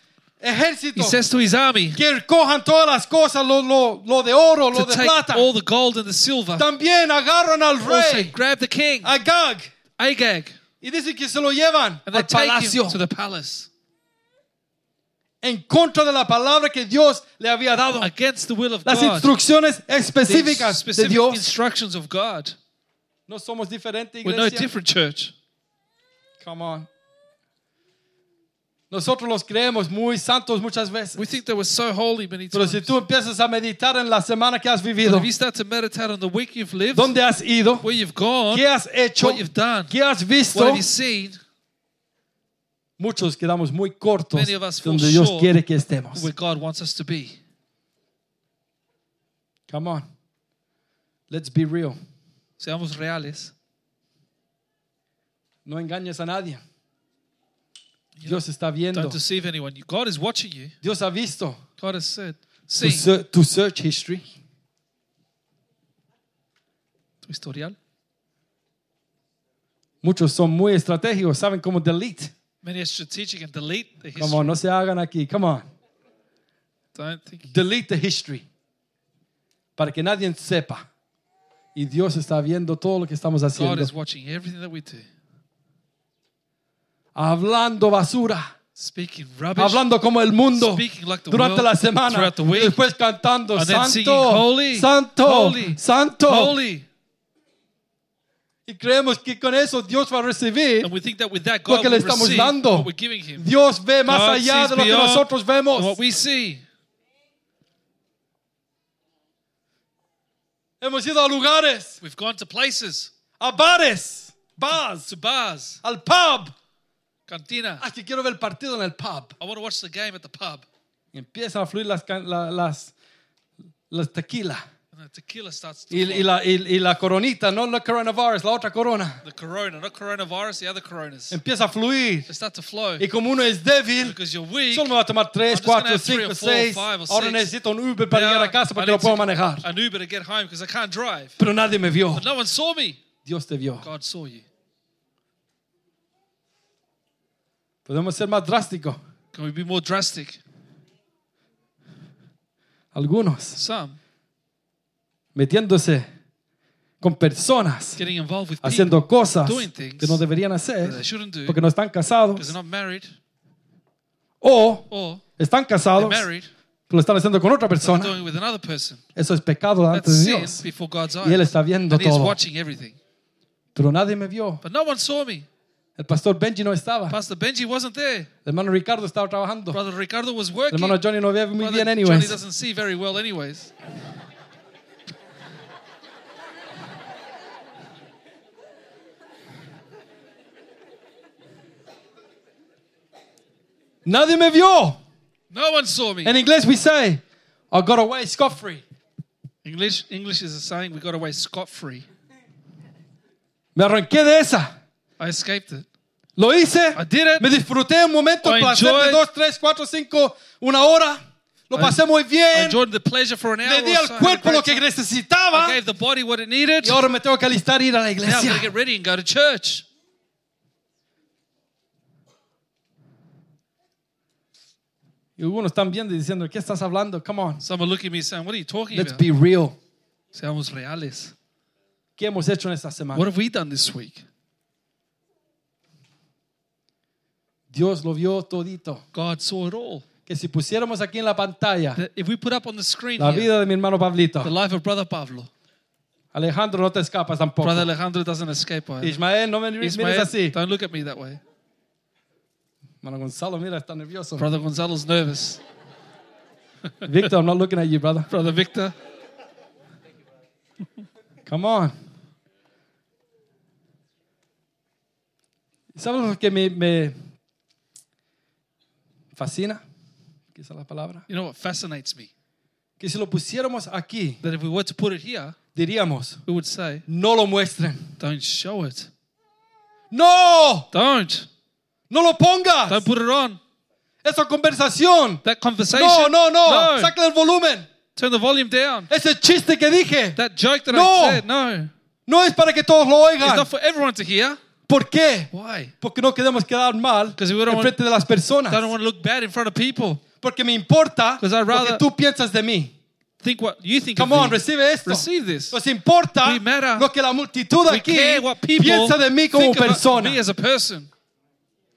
He says to his army que cojan todas las cosas, lo, lo, lo de oro, lo de take plata. all the gold and the silver. También agarran al Also, grab the king, Agag, Agag, y dice que se lo llevan and they al take palacio him to the palace en contra de la palabra que Dios le había dado. against the will of Las God. instrucciones The específicas de Dios. instructions of God. No somos diferentes, We're no different, church. Come on. Nosotros los creemos muy santos muchas veces. We think that we're so holy many Pero times. si tú empiezas a meditar en la semana que has But vivido, if you start to meditate on the week you've lived, dónde has ido, where you've gone, qué has hecho, what you've done, qué has visto, what have you seen, muchos quedamos muy cortos Many of us fall donde Dios short quiere que estemos. where God wants us to be. Come on. Let's be real. Seamos reales. No engañes a nadie. Dios está viendo. Don't deceive anyone. God is watching you. Dios ha visto God has said, tu, see, se- tu search history. tu historial. Muchos son muy estratégicos, saben cómo delete. Many are strategic and delete the history. Come on, no se hagan aquí. Come on. Don't think. Delete the history. Para que nadie sepa. Y Dios está viendo todo lo que estamos God is watching everything that we do. Hablando basura. speaking rubbish, hablando como el mundo Speaking like the durante world la semana the week. después cantando And santo, singing, "Holy, santo, holy, santo holy. y creemos que con eso Dios va a recibir that lo que le estamos dando. Dios ve más God allá de lo que nosotros vemos. what we see. Hemos ido a lugares, We've gone to places, a bares, bars, to bars, al pub. Cantina. Ah, que quiero ver el partido en el pub. I want to watch the game at the pub. Y empiezan a fluir las, can- la- las, las tequila. And the tequila starts to Y, flow. y la, y, y la coronita, no la coronavirus, la otra corona. The corona, not coronavirus, the other coronas. Empieza a fluir. They start to flow. Y como uno es débil, Because you're weak. solo me va a tomar 3, I'm just gonna 4, have three 5, or four, 6. five or Ahora six. necesito un Uber para llegar a casa I porque need no puedo to- manejar. An Uber to get home because I can't drive. Pero nadie me vio. But no one saw me. Dios te vio. God saw you. Podemos ser más drásticos. Can we be more drastic? Algunos Some metiéndose con personas, getting involved with people haciendo cosas doing things que no deberían that hacer they shouldn't do porque no están casados because they're not married o or están they're casados married pero lo están haciendo con otra but they're persona. doing it with another person. Eso es pecado delante That's de sin Dios. before God's Y Él está viendo And todo. watching everything. Pero nadie me vio. But no one saw me. El pastor Benji no estaba. Pastor Benji wasn't there. El hermano Ricardo estaba trabajando. Brother Ricardo was working. hermano Johnny no ve muy Brother bien Johnny doesn't see very well anyways. Nadie me vio. No one saw me. In English we say, I got away scot-free. English English is a saying we got away scot free. Me arranqué de esa. I escaped it. Lo hice. I did it. Me disfruté un momento, I placer de enjoyed- dos, tres, cuatro, cinco, una hora. Lo pasé muy I bien. enjoyed the pleasure for an hour. Le di al so. I cuerpo lo que necesitaba. I gave the body what it needed. Y ahora me tengo que alistar e ir a la Now I'm iglesia. going to get ready and go to church. Y algunos están viendo y diciendo, ¿qué estás hablando? Come on. Someone looking at me saying, What are you talking about?" Let's be real. Seamos reales. ¿Qué hemos hecho en esta semana? What have we done this week? Dios lo vio todito. God saw it all. Que si pusiéramos aquí en la pantalla That If we put up on the screen la here, vida de mi hermano Pablito. the life of Brother Pablo, Alejandro, no te escapas tampoco. Brother Alejandro doesn't escape either. Ismael, no me mires Ismael, así. don't look at me that way. Hermano Gonzalo, mira, está nervioso. Brother Gonzalo's nervous. Victor, I'm not looking at you, brother. [LAUGHS] Brother Victor, Come on. ¿Sabes lo que me, me fascina? Quizá la palabra. you know what fascinates me? Que si lo pusiéramos aquí, That if we were to put it here, diríamos, we would say, no lo muestren. Don't show it. No, Don't. no lo pongas. Don't put it on. Esa conversación. That conversation. No, no, no. No. Sácale el volumen. Turn the volume down. Ese chiste que dije That joke that No. I said, no. no es para que todos lo It's oigan. not for everyone to hear. ¿Por qué? Why? Porque no queremos quedar mal en want- frente de las personas. I don't want to look bad in front of people. Porque me importa lo que tú piensas de mí. Think what you think Come of on, me. recibe esto. Receive this. Nos importa lo que la multitud We aquí piensa de mí como persona. me as a person.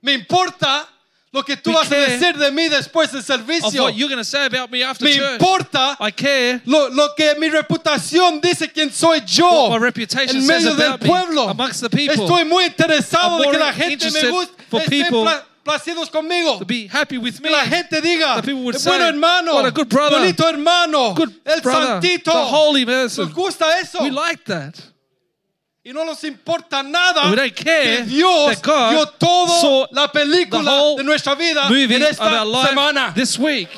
Me importa lo que tú vas a decir de mí después del servicio. what you're say about me after Me church. importa I care lo, lo que mi reputación dice quién soy yo what my reputation en says medio del about me pueblo. amongst the people. Estoy muy interesado de que la gente me guste, for people pla- placidos conmigo. to be happy with me. Que la gente diga, The people would "Eh, bueno say, hermano, "What a good brother. bonito hermano, Good el brother, santito. the holy person. Nos gusta eso. We like that. Y no nos importa nada We don't care que Dios that God dio toda la película de nuestra vida en esta semana. this week.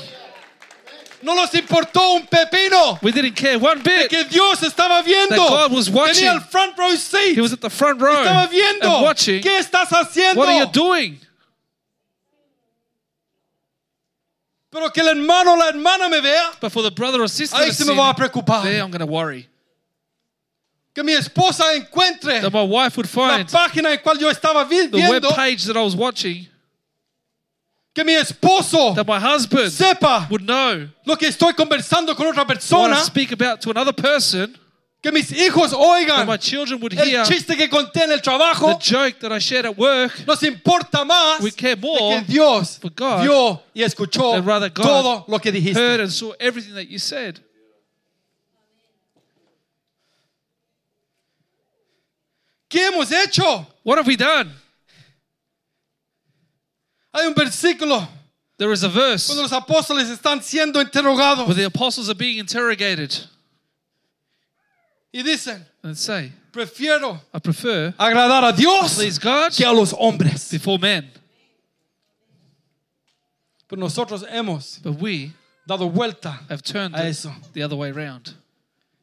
No nos importó un pepino We didn't care one bit. que Dios estaba viendo. That God was watching. Tenía el front row seat. He was at the front row estaba viendo. and watching. ¿Qué estás haciendo? What are you doing? Pero que el hermano o la hermana me vea. But for the brother or sister Ahí see me va a preocupar. there I'm going to worry. Que mi esposa encuentre That my wife would la find página en cual yo estaba vi- the web viendo. page that I was watching. Que mi esposo That my husband sepa would know lo que estoy conversando con otra what I speak about to another person. Que mis hijos that oigan my children would hear el chiste que conté en el the trabajo. joke that I shared at work. Nos importa más We care de more que Dios for God vio y escuchó than rather God todo lo que dijiste. heard and saw everything that you said. ¿Qué hemos hecho? What have we done? Hay un versículo There is a verse cuando los apóstoles están siendo interrogados where the apostles are being interrogated y dicen, and say, prefiero I prefer agradar a Dios please God que a los hombres. before men. Pero nosotros hemos But we dado vuelta have turned a eso. the other way around.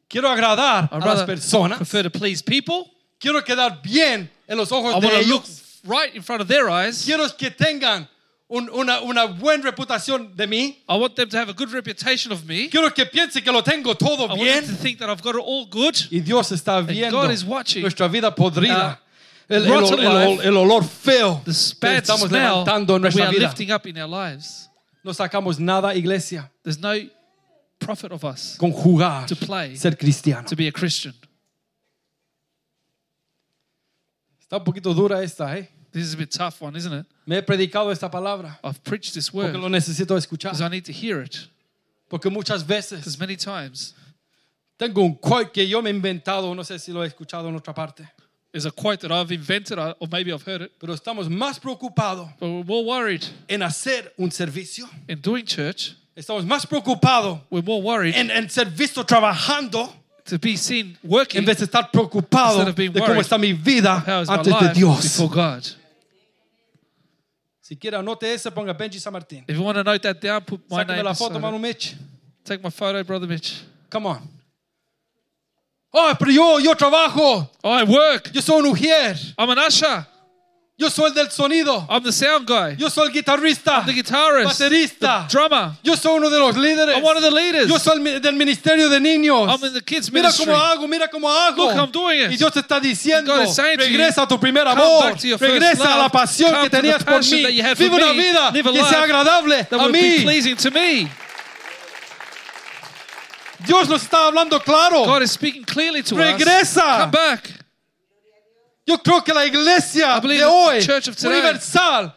Quiero agradar I'd a las personas. prefer to please people. Quiero quedar bien en los ojos want de look ellos. right in front of their eyes. Quiero que tengan un- una, una buena reputación de mí. I want them to have a good reputation of me. Quiero que piensen que lo tengo todo I want bien. them to think that I've got it all good. Y Dios está viendo God is watching, nuestra vida podrida. uh, el, olor feo The que estamos levantando en nuestra vida. lifting up in our lives. No sacamos nada, iglesia, There's no profit of us con jugar to play, ser cristiano. to be a Christian. Está un poquito dura esta, ¿eh? This is a bit tough one, isn't it? Me he predicado esta palabra I've preached this porque word lo necesito escuchar. because I need to hear it. Porque muchas veces Because many times tengo un quote que yo me he inventado, no sé si lo he escuchado en otra parte, there's a quote that I've invented, or or maybe I've heard it, pero estamos más preocupados but we're more worried en hacer un servicio. in doing church. Estamos más preocupados We're more worried en, en ser visto trabajando to be seen en working vez de estar preocupado Instead of being de cómo está mi vida how is my antes de life Dios. before God. Si quiere anote ese, ponga Benji San Martín. If you want to note that down, put my Sáqueme name la foto, Manu it. Mitch. Take my photo, brother Mitch. Come on. Oh, pero yo, yo trabajo. Oh, I work. Yo soy un ujier. I'm an usher. Yo soy el del sonido. I'm the sound guy. Yo soy el guitarrista. the guitarist. Baterista. The drummer. Yo soy uno de los líderes. I'm one of the leaders. Yo soy el del ministerio de niños. I'm in the kids Mira ministry. cómo hago, mira cómo hago. Look, I'm doing it. Y Dios te está diciendo, regresa a tu primer amor, regresa a la pasión come que tenías por mí. Vive una vida que sea agradable a mí. pleasing to me. Dios nos está hablando claro. God is speaking clearly to us. Regresa. Come back. Yo creo que la iglesia de hoy, church of today universal,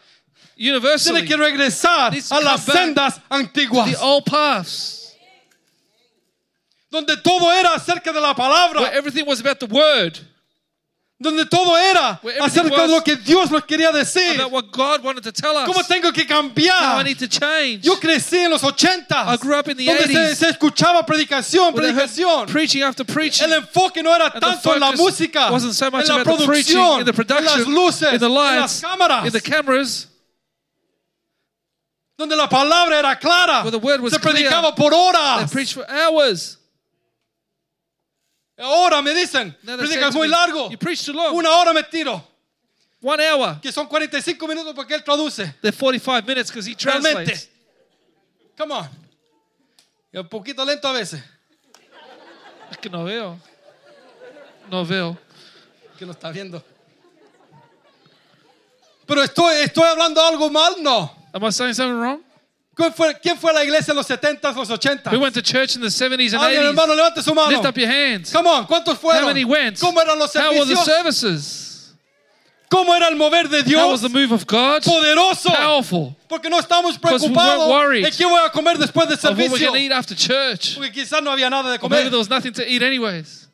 Universally. tiene que regresar a las sendas antiguas, The old paths. donde todo era acerca de la palabra. Where everything was about the word. Donde todo era acerca de was lo que Dios nos quería decir. What God wanted to tell us. ¿Cómo tengo que How I need to change. Yo crecí en los 80 I grew up in the donde 80s. se escuchaba predicación, Where they heard predicación. Preaching after preaching. El enfoque no era the tanto en la música, wasn't so much en la the producción, in the en production, las luces, in the en las lights, cámaras, in the cameras, donde la palabra era clara. Where the word was se predicaba por horas. Ahora me dicen, predicas muy largo. You preach too long. Una hora me tiro, One hour. que son 45 minutos porque él traduce. They're 45 minutes because he Realmente. translates. Come on. Y un poquito lento a veces. Es que no veo. No veo. Que lo está viendo. Pero estoy, estoy hablando algo mal, no. Am I saying something wrong? ¿Quién fue, quién fue a la iglesia en los 70s, los 80s? Who went to church in the 70s and Alguien, 80s? hermano, levante su mano. Lift up your hands. Come on, ¿cuántos How fueron? many went? ¿Cómo eran los How were the servicios? services? ¿Cómo era el mover de How was Dios? the move of God? Poderoso. Powerful. Porque no estamos Because we preocupados weren't worried de qué voy a comer después del Of what we're servicio. going to eat after church. Porque quizás no había nada de Or maybe comer. there was nothing to eat anyways.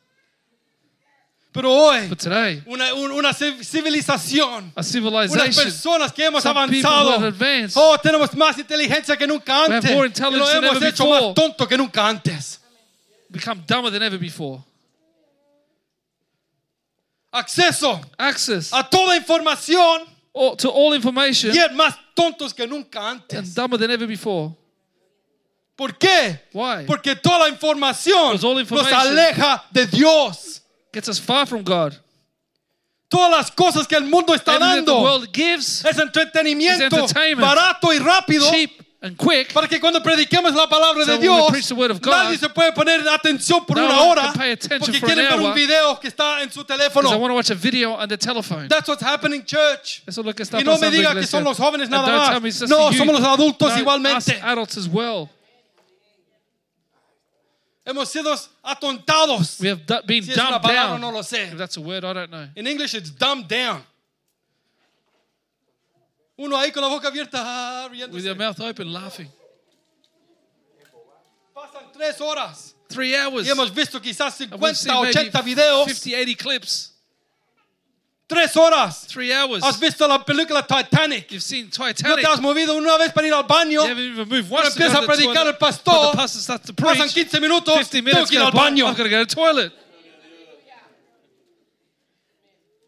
Pero hoy, But today, una, un- una civ- civilización, unas personas que hemos avanzado. advanced. Oh, tenemos más inteligencia que nunca antes. Y lo hemos hecho before. más tonto que nunca antes. become dumber than ever before. Acceso Access a toda información all- to all information y es más tontos que nunca and antes. dumber than ever before. ¿Por qué? Why? Porque toda la información nos aleja de Dios. Gets us far from God. Todas las cosas que el mundo está Everything that the dando world gives, es entretenimiento entertainment. barato y rápido cheap and quick, para que cuando prediquemos la palabra So de when we Dios preach the word of God, nadie se puede poner atención por no una one hora can pay attention porque for an quieren ver un hour video que está en su because I teléfono. want to watch a video on the telephone. That's what's happening, church. Eso es lo que está Y no me pasando, diga que iglesia. son los jóvenes And nada don't más. tell me it's just No, the somos los adultos No, igualmente. adults as well. Hemos sido atontados. We have been Si dumbed palabra, down. no lo sé. If that's a word, I don't know. In English, it's dumbed down. Uno ahí con la boca abierta, ah, With riéndose. your mouth open, laughing. Pasan tres horas Three hours. y hemos visto quizás And we've 50, 80 videos. 50, 80 clips. Tres horas. Three hours. Has visto la película Titanic. You've seen No Titanic. te has movido una vez para ir al baño. You haven't even moved once to go empieza to a the predicar toilet. el pastor, the pastor starts to Pasan preach. 15 minutos. 50 Tengo minutes, que ir al baño. I've got to go to the toilet.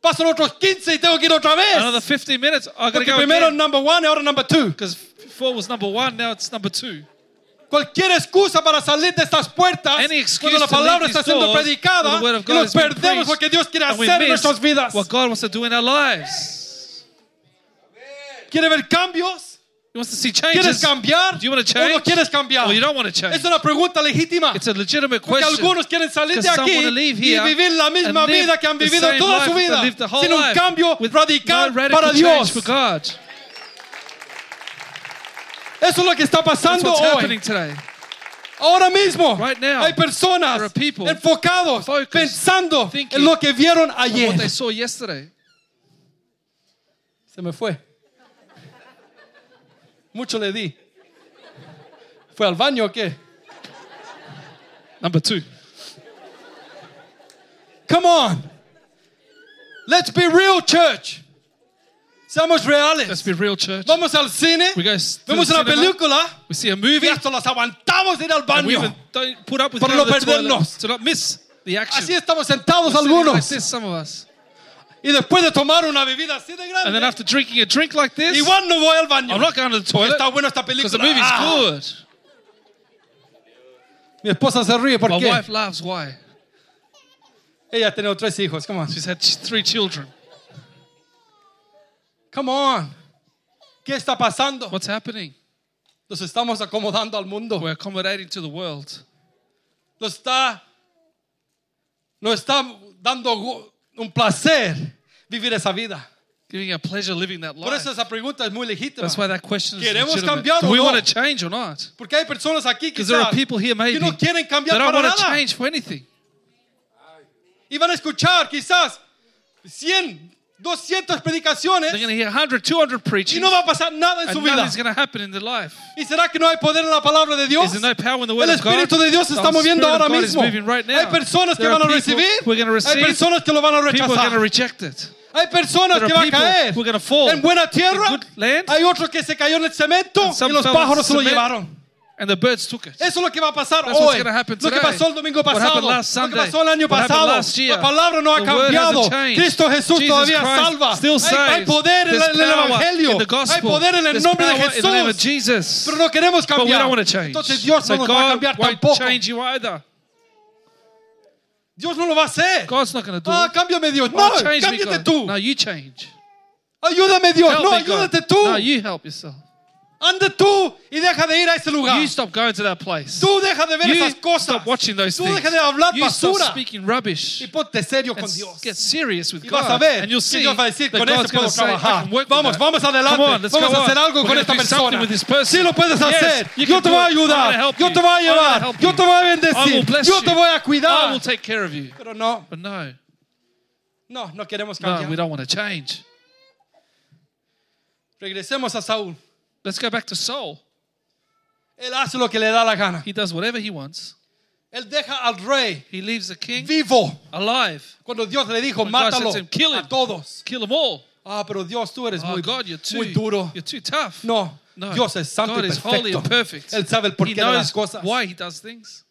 Pasan otros 15 y tengo que ir otra Another 15 minutes, I've got to go primero again. number one ahora number two. Because before was number one, now it's number two. Cualquier excusa para salir de estas puertas Any excuse cuando la palabra está siendo predicada y nos perdemos preached, porque Dios quiere hacer en nuestras vidas. what God wants to do in our lives. ¿Quiere ver cambios? He wants to see ¿Quieres changes. cambiar? Do you want to ¿O no change? quieres cambiar? Or you don't want to change? Es una pregunta legítima. It's a legitimate Porque question. algunos quieren salir de aquí y here vivir la misma vida que han the vivido same toda su vida, sin un cambio radical no para change Dios. for God. Eso es lo que está That's pasando what's hoy. today. Ahora mismo Right now, hay personas there are people enfocados, focused, pensando thinking en lo que vieron What ayer. they saw yesterday. Se me fue. Mucho le di. ¿Fue al baño o qué? Number two. Come on. Let's be real, church. Seamos Let's be real, church. Vamos al cine, We go to vemos the una cinema, película We see a y movie. hasta las aguantamos de ir al And we even don't put up with Para no to the toilet perdernos. to not miss the action. Así estamos sentados We're sitting like algunos. this, some of us. Y después de tomar una bebida así de And then after drinking a drink like this, igual no voy al baño. I'm not going to the toilet Está buena esta because the película. movie's Ah. good. Mi esposa se ríe My porque wife laughs. Why? ella ha tenido tres hijos. Come on. She's had three children. Come on. ¿Qué está pasando? What's happening? Nos estamos acomodando al mundo. We're accommodating to the world. Nos está, nos está dando un placer vivir esa vida. Giving a pleasure living that Por life. eso esa pregunta es muy legítima. That's why that question is ¿Queremos legitimate. cambiar Do we no? want to change or not? Porque hay personas aquí Because there are people here que maybe no quieren cambiar don't want to change for anything. Y van a escuchar quizás 100, 200 predicaciones They're going to hear 100, 200 y preaching no va a pasar nada en su vida. nothing's going to happen in their life. ¿Y será que no hay poder en la palabra de Dios? Is there no power in the El word of God? Espíritu de Dios se The está moviendo Spirit of ahora God is mismo. moving right now. Hay personas que There are van a people recibir, who are going to hay receive. personas que lo van a People are going to rechazar. reject it. Hay personas There que are van a people caer who are going to fall en buena tierra. in good land. Hay otro que se cayó en el cemento some y los fell in pájaros se lo cement. llevaron. And the birds took it. Eso es lo que va a pasar That's what's hoy. Lo que pasó el domingo pasado. last Lo que Sunday. pasó el año pasado. last year. La palabra no ha The word cambiado. Cristo Jesús Jesus todavía Christ salva. still Hay, hay poder en, el- Evangelio. in the Hay gospel. poder en el There's nombre de power in the name of Jesús. Pero no queremos But we cambiar. don't want to change. Entonces Dios so no nos va a God cambiar tampoco. change you either. Dios no lo va a hacer. God's not going to do Ah, it. cámbiame Dios. No, cámbiate God. tú. No, you change. Ayúdame Dios. Help No, me, God. ayúdate tú. No, you help yourself. Anda tú y deja de ir a ese lugar. You stop going to that place. Tú deja de ver You esas cosas. stop watching those Tú things. deja de hablar You stop basura. speaking rubbish. Y ponte serio con Dios. get serious with Y vas a God. ver And you'll see Dios va a decir, con going puedo say, trabajar. Vamos, that. vamos adelante. On, let's vamos go a hacer algo We're con esta persona. with this person. Sí lo puedes Yes, hacer. you Yo te voy a ayudar. Yo te voy a llevar. Yo te voy a bendecir. Yo te voy a I will cuidar. take care of you. Pero no, But no, no, no queremos no, we cambiar. don't want to change. Regresemos a Saúl. Let's go back to Saul. Él hace lo que le da la gana. He does whatever he wants. Él deja al rey He leaves the king vivo. alive. Cuando Dios le dijo, When God mátalo said to him, "Kill him." a todos. Kill them all. Ah, pero Dios, tú eres Oh, muy, God, you're too, muy duro. You're too tough. No, No. Dios es santo God y is holy perfecto. and perfect. Él sabe el he de knows las cosas. why he does things.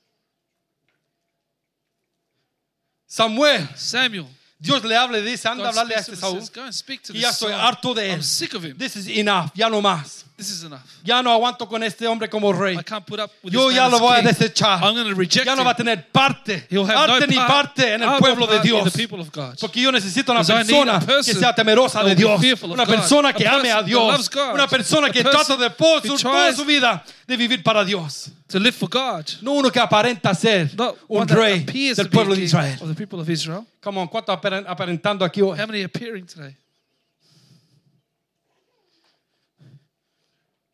Samuel, Samuel. Dios le habla y dice, anda a hablarle a este Saúl. Y ya estoy harto de él. This is enough, ya no más. This is enough. Ya no aguanto con este hombre como rey. I can't put up with Yo this ya lo voy a desechar. I'm going to reject Ya no va a tener parte, He'll have arte no ni part, parte en el pueblo de Dios. Porque yo necesito una persona a que person sea temerosa de Dios. Una persona que ame a person Dios. Una persona que person trata de por su, toda su vida de vivir para Dios. To live for God. No uno que aparenta ser Not un rey del pueblo de Israel. of the people of Israel. Come on, ¿cuánto aparen- aparentando aquí hoy? How many appearing today?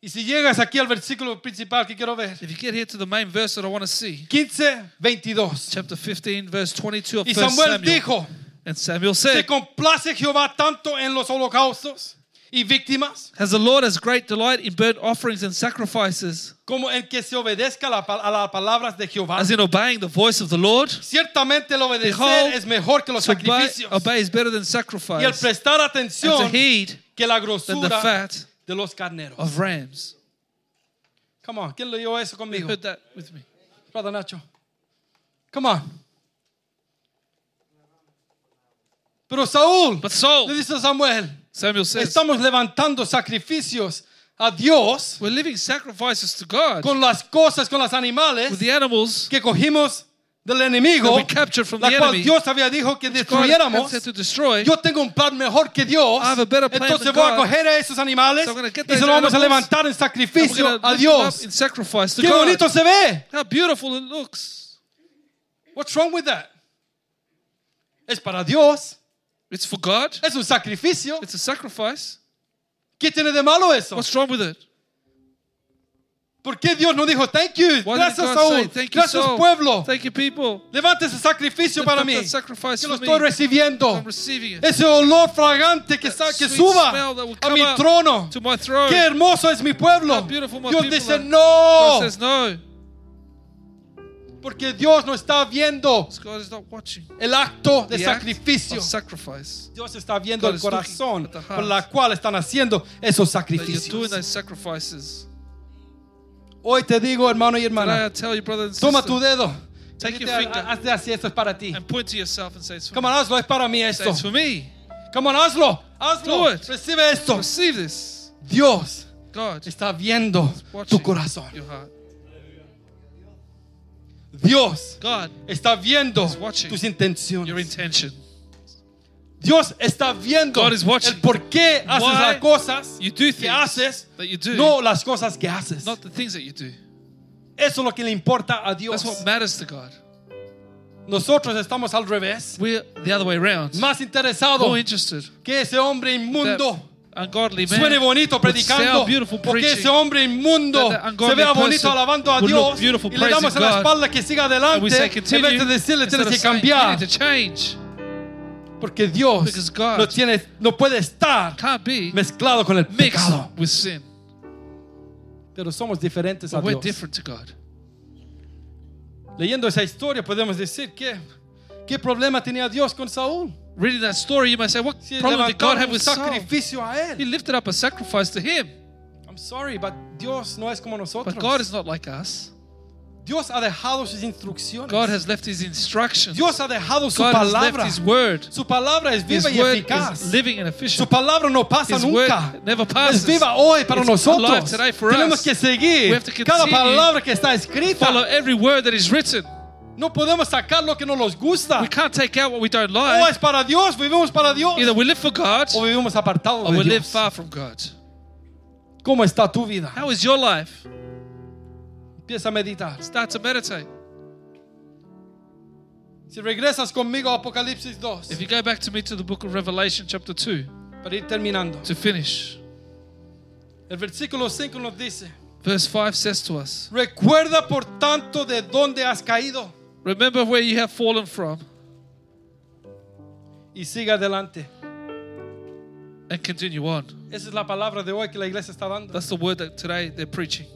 Y si llegas aquí al versículo principal que quiero ver, If you get here to the main verse that I want to see, 15, 22. chapter 15, verse 22 of Y 1 Samuel Samuel. dijo, And Samuel ¿se said, complace Jehová tanto en los holocaustos y víctimas Has the Lord has great delight in burnt offerings and sacrifices, como en que se obedezca la a las palabras de Jehová? as in obeying the voice of the Lord? Ciertamente el obedecer Behold, es mejor que los To obey, sacrificios. obey is better than Y el sacrifice, prestar atención heed que la than the grosura fat de los carneros. of rams. Come on, ¿quién leyó eso conmigo? heard that with me. Brother Nacho. Come on. Pero Saúl But Saul, le dice a Samuel, Samuel says, estamos levantando sacrificios a Dios we're living sacrifices to God con las cosas, con los animales with the animals que cogimos del enemigo, that we captured from la the cual enemy. Dios había dicho que destruyéramos. to destroy. Yo tengo un plan mejor que Dios. I have a better plan Entonces voy a God. coger a esos animales So I'm gonna get y se los vamos a levantar en sacrificio a Dios. Qué God. bonito se ve. How beautiful it looks. What's wrong with that? Es para Dios. It's for God. Es un sacrificio. It's a sacrifice. ¿Qué tiene de malo eso? What's wrong with it? ¿Por qué Dios no dijo thank you? Why Gracias say, Saúl. Thank you, Gracias Saul. pueblo. Thank you, people. Levante ese sacrificio Lift para mí. Que lo estoy recibiendo. I'm receiving it. Ese olor fragante que, que suba a mi trono. Qué hermoso es mi pueblo. Dios dice no. Porque Dios no está viendo God is not watching. el acto de sacrificio. Dios está viendo el corazón por la cual están haciendo esos sacrificios. Hoy te digo, hermano y hermana, toma tu dedo. Take your Dite, finger. Hazte así, esto es para ti. and point to yourself and say, it's for Come on, hazlo, es para mí esto. it's for me. Come on, hazlo, hazlo. Do it. Recibe esto. Receive this. Dios God está viendo tu corazón. your heart. Dios God, está viendo is watching tus your intenciones. intention. Dios está viendo God is watching el por qué haces las cosas You do que haces, that you do, no las cosas que haces. not the things that you do. Eso es lo que le importa a Dios. That's what matters to God. Nosotros estamos al revés, We're the other way around. más interesados More interested. que ese hombre That inmundo ungodly man suene bonito predicando, sound beautiful o que preaching, ese hombre inmundo se vea bonito alabando a Dios y le damos la espalda que siga adelante say en vez de decirle tienes que cambiar porque Dios no tiene no puede estar mezclado con el pecado. with sin. pero somos diferentes a Dios. different to God. leyendo esa historia podemos decir que qué problema tenía Dios con Saúl Reading that story, you might say, what si problem did God have with Saul? sacrificio He lifted up a sacrifice to him. I'm sorry but Dios no es como nosotros But God is not like us. Dios ha dejado sus instrucciones God has left his instructions. Dios ha dejado su God has left his word. su palabra es His viva y word eficaz is living and efficient. Su palabra no pasa His word nunca. never Es viva hoy para It's nosotros. alive today for Tenemos us. que seguir We have to cada continue. palabra que está escrita. Follow every word that is written. No podemos sacar lo que no nos gusta. We can't take out what we don't O like. es para Dios, vivimos para Dios. Either we live for God O vivimos apartados or de we live Dios. far from God. ¿Cómo está tu vida? How is your life? Empieza a meditar. Start to meditate. Si regresas conmigo a Apocalipsis 2, If you go back to me to the book of Revelation, chapter 2, para ir terminando. to finish, El versículo 5 nos dice, verse 5 says to us recuerda por tanto de dónde has caído Remember where you have fallen from y sigue adelante. and continue on. Esa es la palabra de hoy que la iglesia está dando. That's the word that today they're preaching.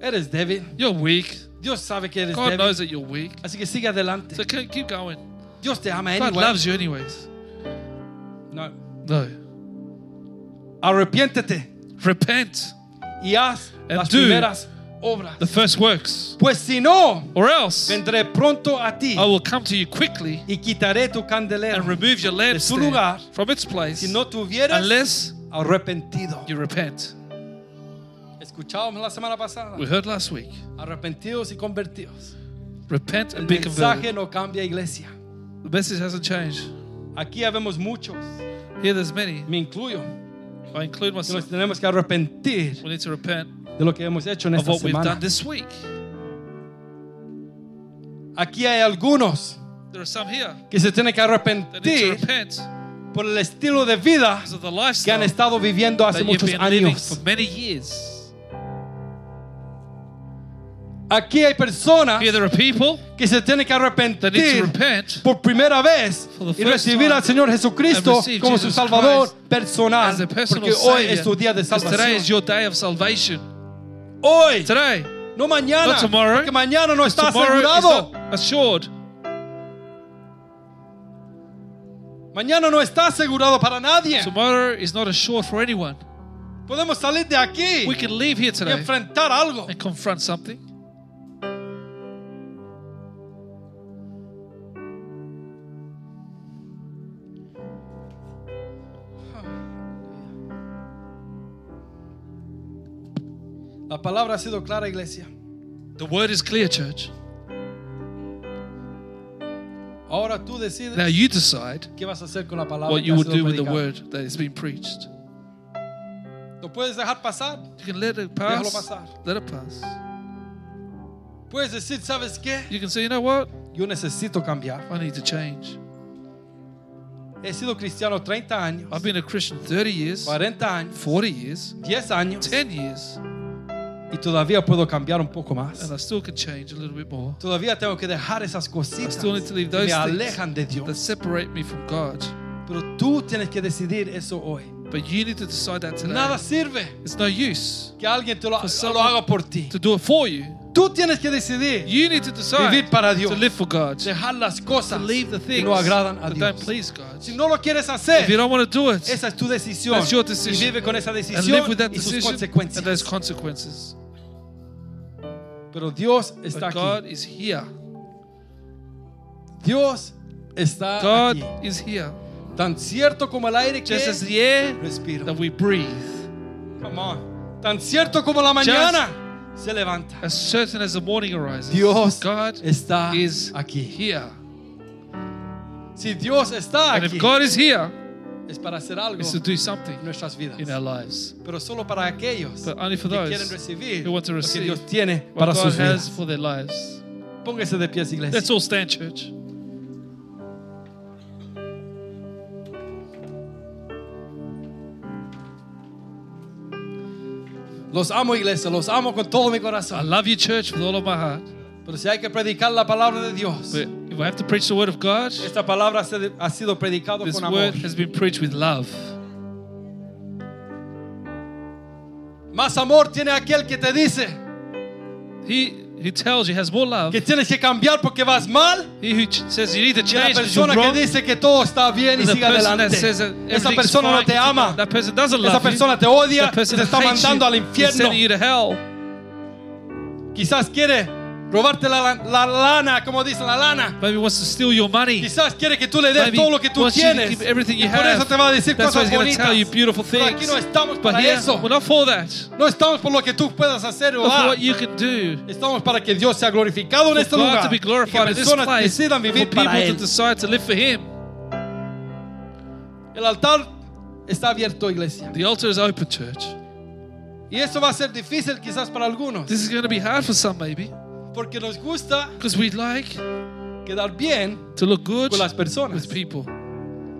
Eres débil. You're weak. Dios sabe que eres God débil. knows that you're weak. Así que sigue adelante. So keep keep going. Dios te ama God anyway. loves you anyways. No. No. Arrepiéntete Repent. y haz And las do primeras obras. The first works. Pues si no, Or else vendré pronto a ti I will come to you quickly y quitaré tu candelero and remove your de su lugar from its place si no tuvieras unless arrepentido. you repent. Escuchábamos la semana pasada. We heard last week. Arrepentidos y convertidos. Repent El and be converted. mensaje no cambia, iglesia. The message hasn't changed. Aquí habemos muchos, Here there's many. me incluyo, I include que nos tenemos que arrepentir We need to repent de lo que hemos hecho en of esta what we've semana. done this week. Aquí hay algunos There are some here que se tienen que that need to arrepentir repent por el estilo de vida because of the que han lifestyle estado viviendo hace that you've muchos been living años. for many years. Aquí hay personas Here there are people que se tienen que that need to arrepentir repent por primera vez For the y first recibir time al Señor Jesucristo and receive como su Jesus Salvador Christ personal. as their personal Porque hoy Savior. es tu día de Because today is salvación. your day of salvation. Hoy, Today, no mañana. not tomorrow. Porque mañana no está tomorrow is asegurado. not assured. Mañana no está asegurado para nadie. Tomorrow is not assured for anyone. Podemos salir de aquí We can leave here y today enfrentar algo. and confront something. La palabra ha sido clara, iglesia. The word is clear, church. Ahora tú decides Now you decide qué vas a hacer con la palabra what que you ha will sido do with the predicada. word that is being preached. Lo puedes dejar pasar. You can let it Déjalo pass. pasar. Let it pass. Puedes decir, ¿sabes qué? You can say, you know what? Yo necesito cambiar. I need to change. He sido cristiano 30 años, I've been a Christian 30 years, 40 años, 40 years, 10 años 10 years, y todavía puedo cambiar un poco más. and I still can change a little bit more. Todavía tengo que dejar esas I cositas still need to leave que those me things alejan de that Dios. separate me from God. Pero tú tienes que decidir eso hoy. But you need to decide that today. Nada sirve It's no use que alguien te lo, For lo someone- haga por ti. to do it for you. Tú tienes que decidir You need to decide vivir para Dios. to live for God, to Dejar las cosas leave the things no agradan a that don't Dios. please God. Si no lo quieres If you hacer, don't want to do it, esa es tu decisión. That's your Y decision. vive con esa and decisión live with that y sus decision and consecuencias. those consequences. Pero Dios está But aquí. God is here. Dios está God aquí. is here. Tan cierto como el aire que Just as the air respiro. that we breathe, Come on. Tan cierto como la mañana se levanta. as certain as the morning arises, Dios God está is aquí. here. Si Dios está And aquí, if God is here, es para hacer algo it's to do something en nuestras vidas. in our lives. Pero solo para aquellos But only for que those quieren recibir who want to lo que receive Dios tiene what para God sus has vidas. for their lives. Póngase de pies, iglesia. Let's all stand, church. Los amo, iglesia. Los amo con todo mi I corazón. love you, church, with all of my heart. Pero si hay que predicar la palabra de Dios, But if I have to preach the word of God, esta palabra ha sido predicado this con amor. word has been preached with love. Más amor tiene aquel que te dice He tells you has more love. que tienes que cambiar porque vas mal. He who says you need to la change you're persona que dice que todo está bien y sigue adelante. Esa persona no te ama. That person doesn't Esa love persona you. te odia te está mandando al you. He's infierno. sending you to hell. Quizás quiere robarte la, la lana, como dicen la lana. Maybe wants to steal your money. Quizás quiere que tú le des Maybe todo lo que tú you to tienes. give everything you Y por eso have. te va a decir That's cosas to bonitas. tell you beautiful Pero aquí things. no estamos para here, eso. we're not for that. No estamos por lo que tú puedas hacer o for what you can do. Estamos para que Dios sea glorificado en este God lugar. to be Y que glorified in this personas place. decidan For vivir people para to Él. decide to live for Him. El altar está abierto, iglesia. The altar is open, church. Y eso va a ser difícil quizás para algunos. This is going to be hard for some, maybe, Porque nos gusta like quedar bien to look good con las personas. with people.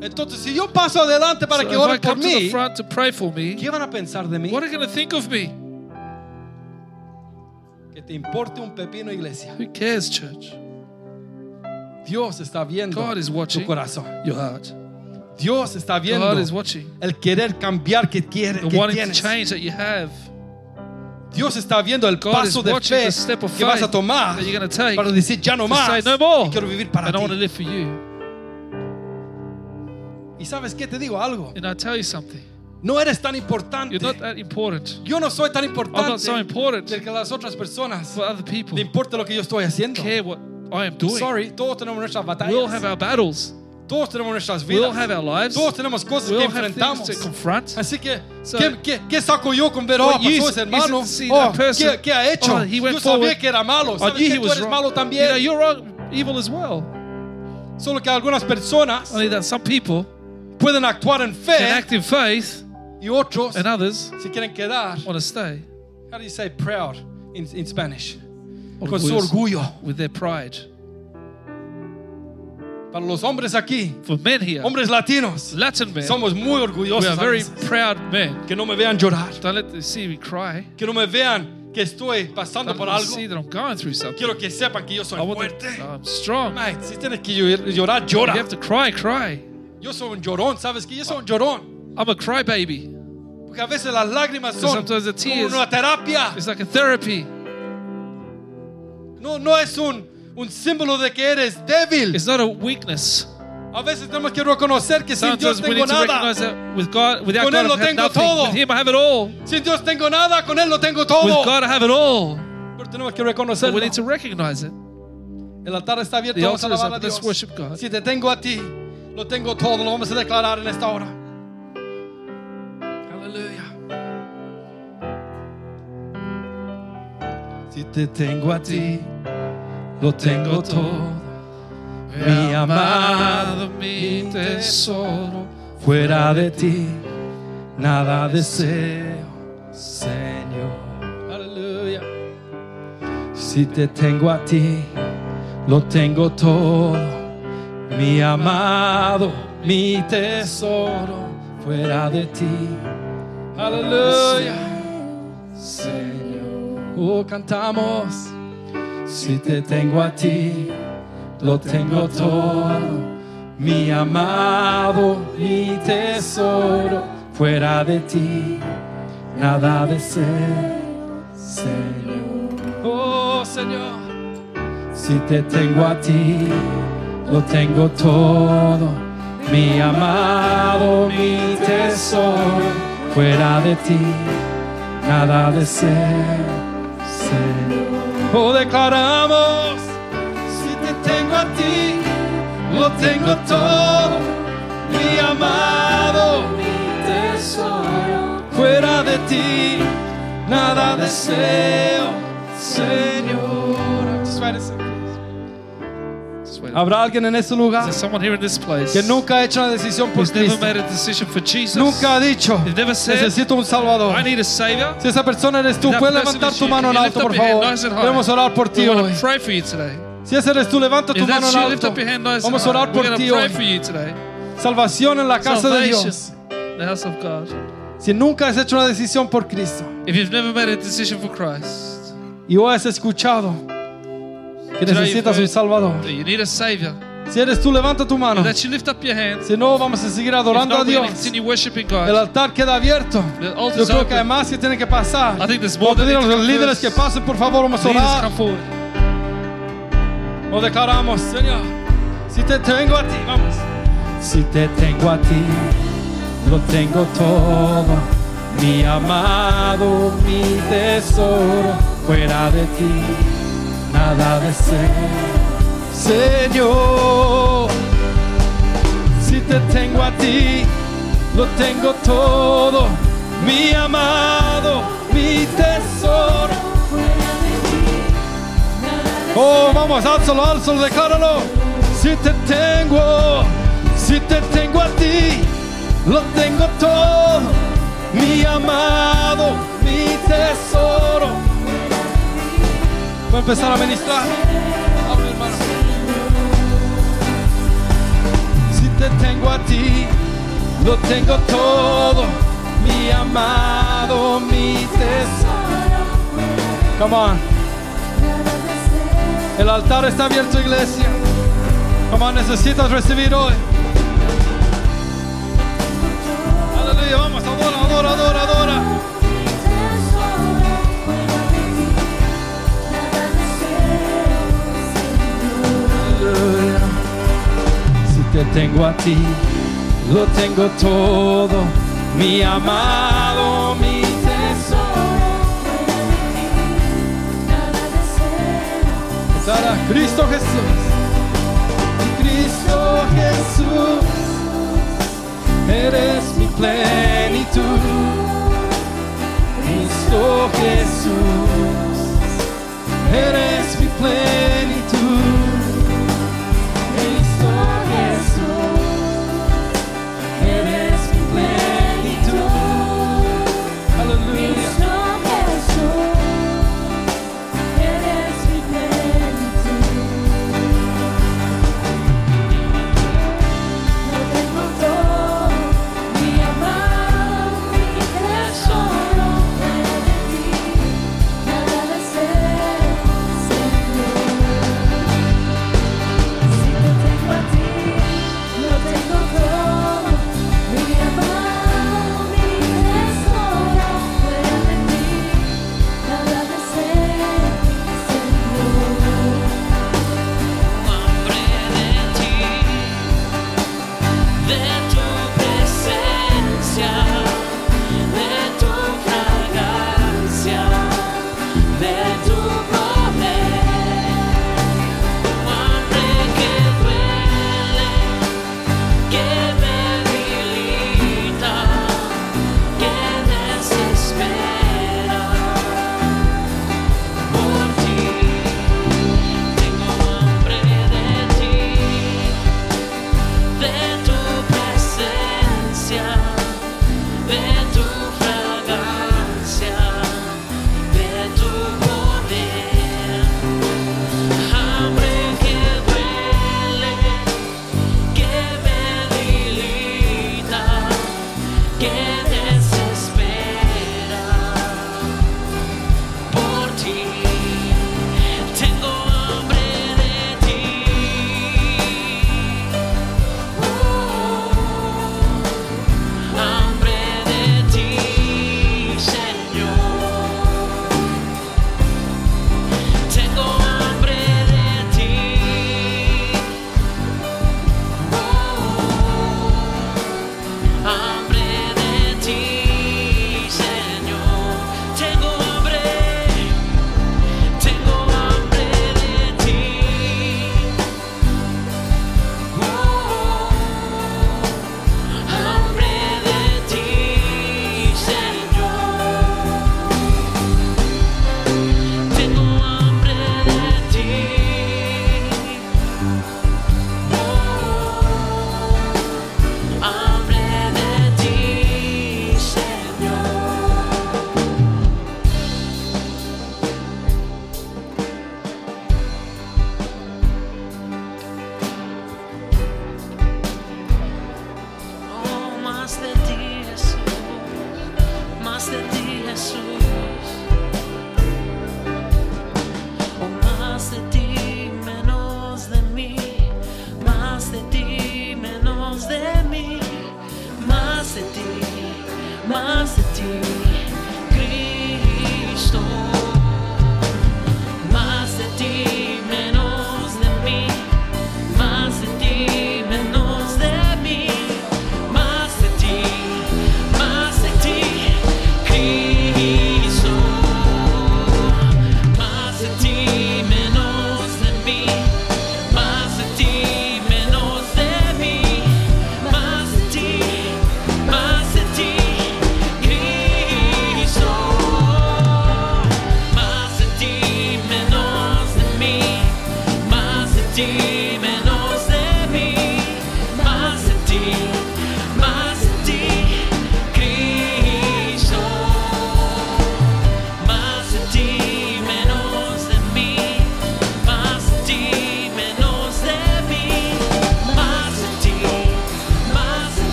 Entonces, si yo paso adelante para So que oren por mí, to pray for me, ¿qué van a pensar de mí? what are they think of me? Que te importe un pepino, iglesia. Who cares, church? Dios está viendo God is tu corazón. your heart. Dios está viendo God is watching el querer cambiar que, quiere, the que wanting to tienes. change that you have. Dios está viendo el God paso de fe que vas a tomar para decir ya no más. say no quiero vivir para ti. Y sabes qué te digo algo. And I tell you something. No eres tan importante. You're not that important Yo no soy tan I'm importante not so important de que las otras personas for other people. le importe lo que yo estoy haciendo. care what I am doing. Sorry, todos tenemos nuestras We all have batallas. our battles. Todos tenemos nuestras We all have our lives. Todos tenemos cosas We que all have enfrentamos. to confront. Así que, So, ¿qué, qué, qué saco yo con ver, oh, what use pasó ese is it hermano? to see Oh? ¿qué, qué ha hecho? Oh, he went yo sabía forward. que era malo. Oh, I ¿Sabes que tú was eres wrong. malo You también? know, you're wrong, evil as well. Solo que algunas personas Only that some people pueden actuar en can fe act in faith y otros and others se quieren quedar. want to stay How do you say proud in, in Spanish? on Con su orgullo. with their pride. Para los hombres aquí, For men here, hombres latinos, Latin men, somos muy we orgullosos. are a very proud men. Que no me vean llorar. Don't let them see me cry. Que no me vean que estoy pasando por algo, see that I'm going through something. quiero que sepan que yo soy I want fuerte. them, I'm strong. Mate, si tienes que llor- llorar, If you llora. have to cry, cry. Yo soy un llorón, ¿sabes que Yo soy un llorón. I'm a crybaby. Porque a veces las lágrimas son como una terapia. It's like a therapy. No, no es un, un símbolo de que eres débil. It's not a weakness. A veces tenemos que reconocer que sin Dios tengo nada. with God, without Con God, Él lo tengo nothing. todo. With Him, I have it all. Sin Dios tengo nada, con Él lo tengo With. God, I have it all. Pero tenemos que But reconocerlo. we need to recognize it. El altar está abierto, vamos a alabar a Dios. worship God. Si te tengo a ti, lo tengo todo, lo vamos a declarar en esta hora. Aleluya. Si te tengo a ti, lo tengo todo. Mi amado, mi tesoro. Fuera de ti, nada deseo, Señor. Aleluya. Si te tengo a ti, lo tengo todo. Mi amado, mi tesoro, fuera de ti. Aleluya. Señor. Oh, cantamos. Si te tengo a ti, lo tengo todo. Mi amado, mi tesoro, fuera de ti, nada deseo, Señor. Oh, Señor. Si te tengo a ti, lo tengo todo. Mi amado, mi tesoro, fuera de ti, nada deseo, Señor. Oh, declaramos, si te tengo a ti, lo tengo todo. Mi amado, mi tesoro, fuera de ti, nada deseo, Señor. ¿Habrá alguien en este lugar There's someone here in this place que nunca ha hecho una decisión por Cristo? made a decision for Jesus. Nunca ha dicho, You've never said, necesito un Salvador. I need a Savior. Si esa persona eres tú, puedes levantar tu mano en alto, por favor. Queremos orar por ti hoy. Si ese eres tú, levanta tu mano en alto. Vamos a orar por ti hoy. Salvación en la casa de. Dios. The house of God. Si nunca has hecho una decisión por Cristo If you've never made a decision for Christ, y hoy has escuchado que necesitas un Salvador, you need a Savior. si eres tú, levanta tu mano. If that you lift up your hand. Si no, vamos a seguir If adorando a not, we're going to Dios. worshiping El God. altar queda abierto. The Yo creo que hay open. más que tienen que pasar. I think there's Voy more a pedir a that need to los líderes que pasen, por favor, vamos a Leaders, orar. come forward. O declaramos, Señor, si te tengo a ti, vamos. Si te tengo a ti, lo tengo todo. Mi amado, mi tesoro, fuera de ti, nada deseo. Señor, si te tengo a ti, lo tengo todo. Mi amado, mi tesoro. Oh, vamos, álzalo, álzalo, decláralo. Si te tengo, si te tengo a ti, lo tengo todo. Mi amado, mi tesoro. Voy a empezar a ministrar. Abre, hermano. Si te tengo a ti, lo tengo todo. Mi amado, mi tesoro. Come on. El altar está abierto, iglesia. Como necesitas recibir hoy. Aleluya, vamos, adora, adora, adora, adora. Te tengo a ti, lo tengo todo. Mi amado, mi tesoro. Cantar a Cristo Jesús. Cristo Jesús, eres mi plenitud. Cristo Jesús, eres mi plenitud.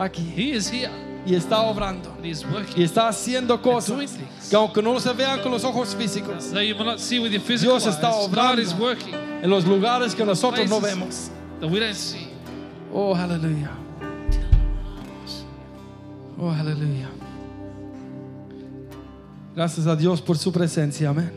aquí. He is here. Y está obrando. And working. Y está haciendo cosas que aunque no se vean con los ojos físicos, you will not see with your physical Dios está obrando is working. en los lugares que nosotros no vemos. That we don't see. Oh, aleluya. Oh, aleluya. Gracias a Dios por su presencia. Amén.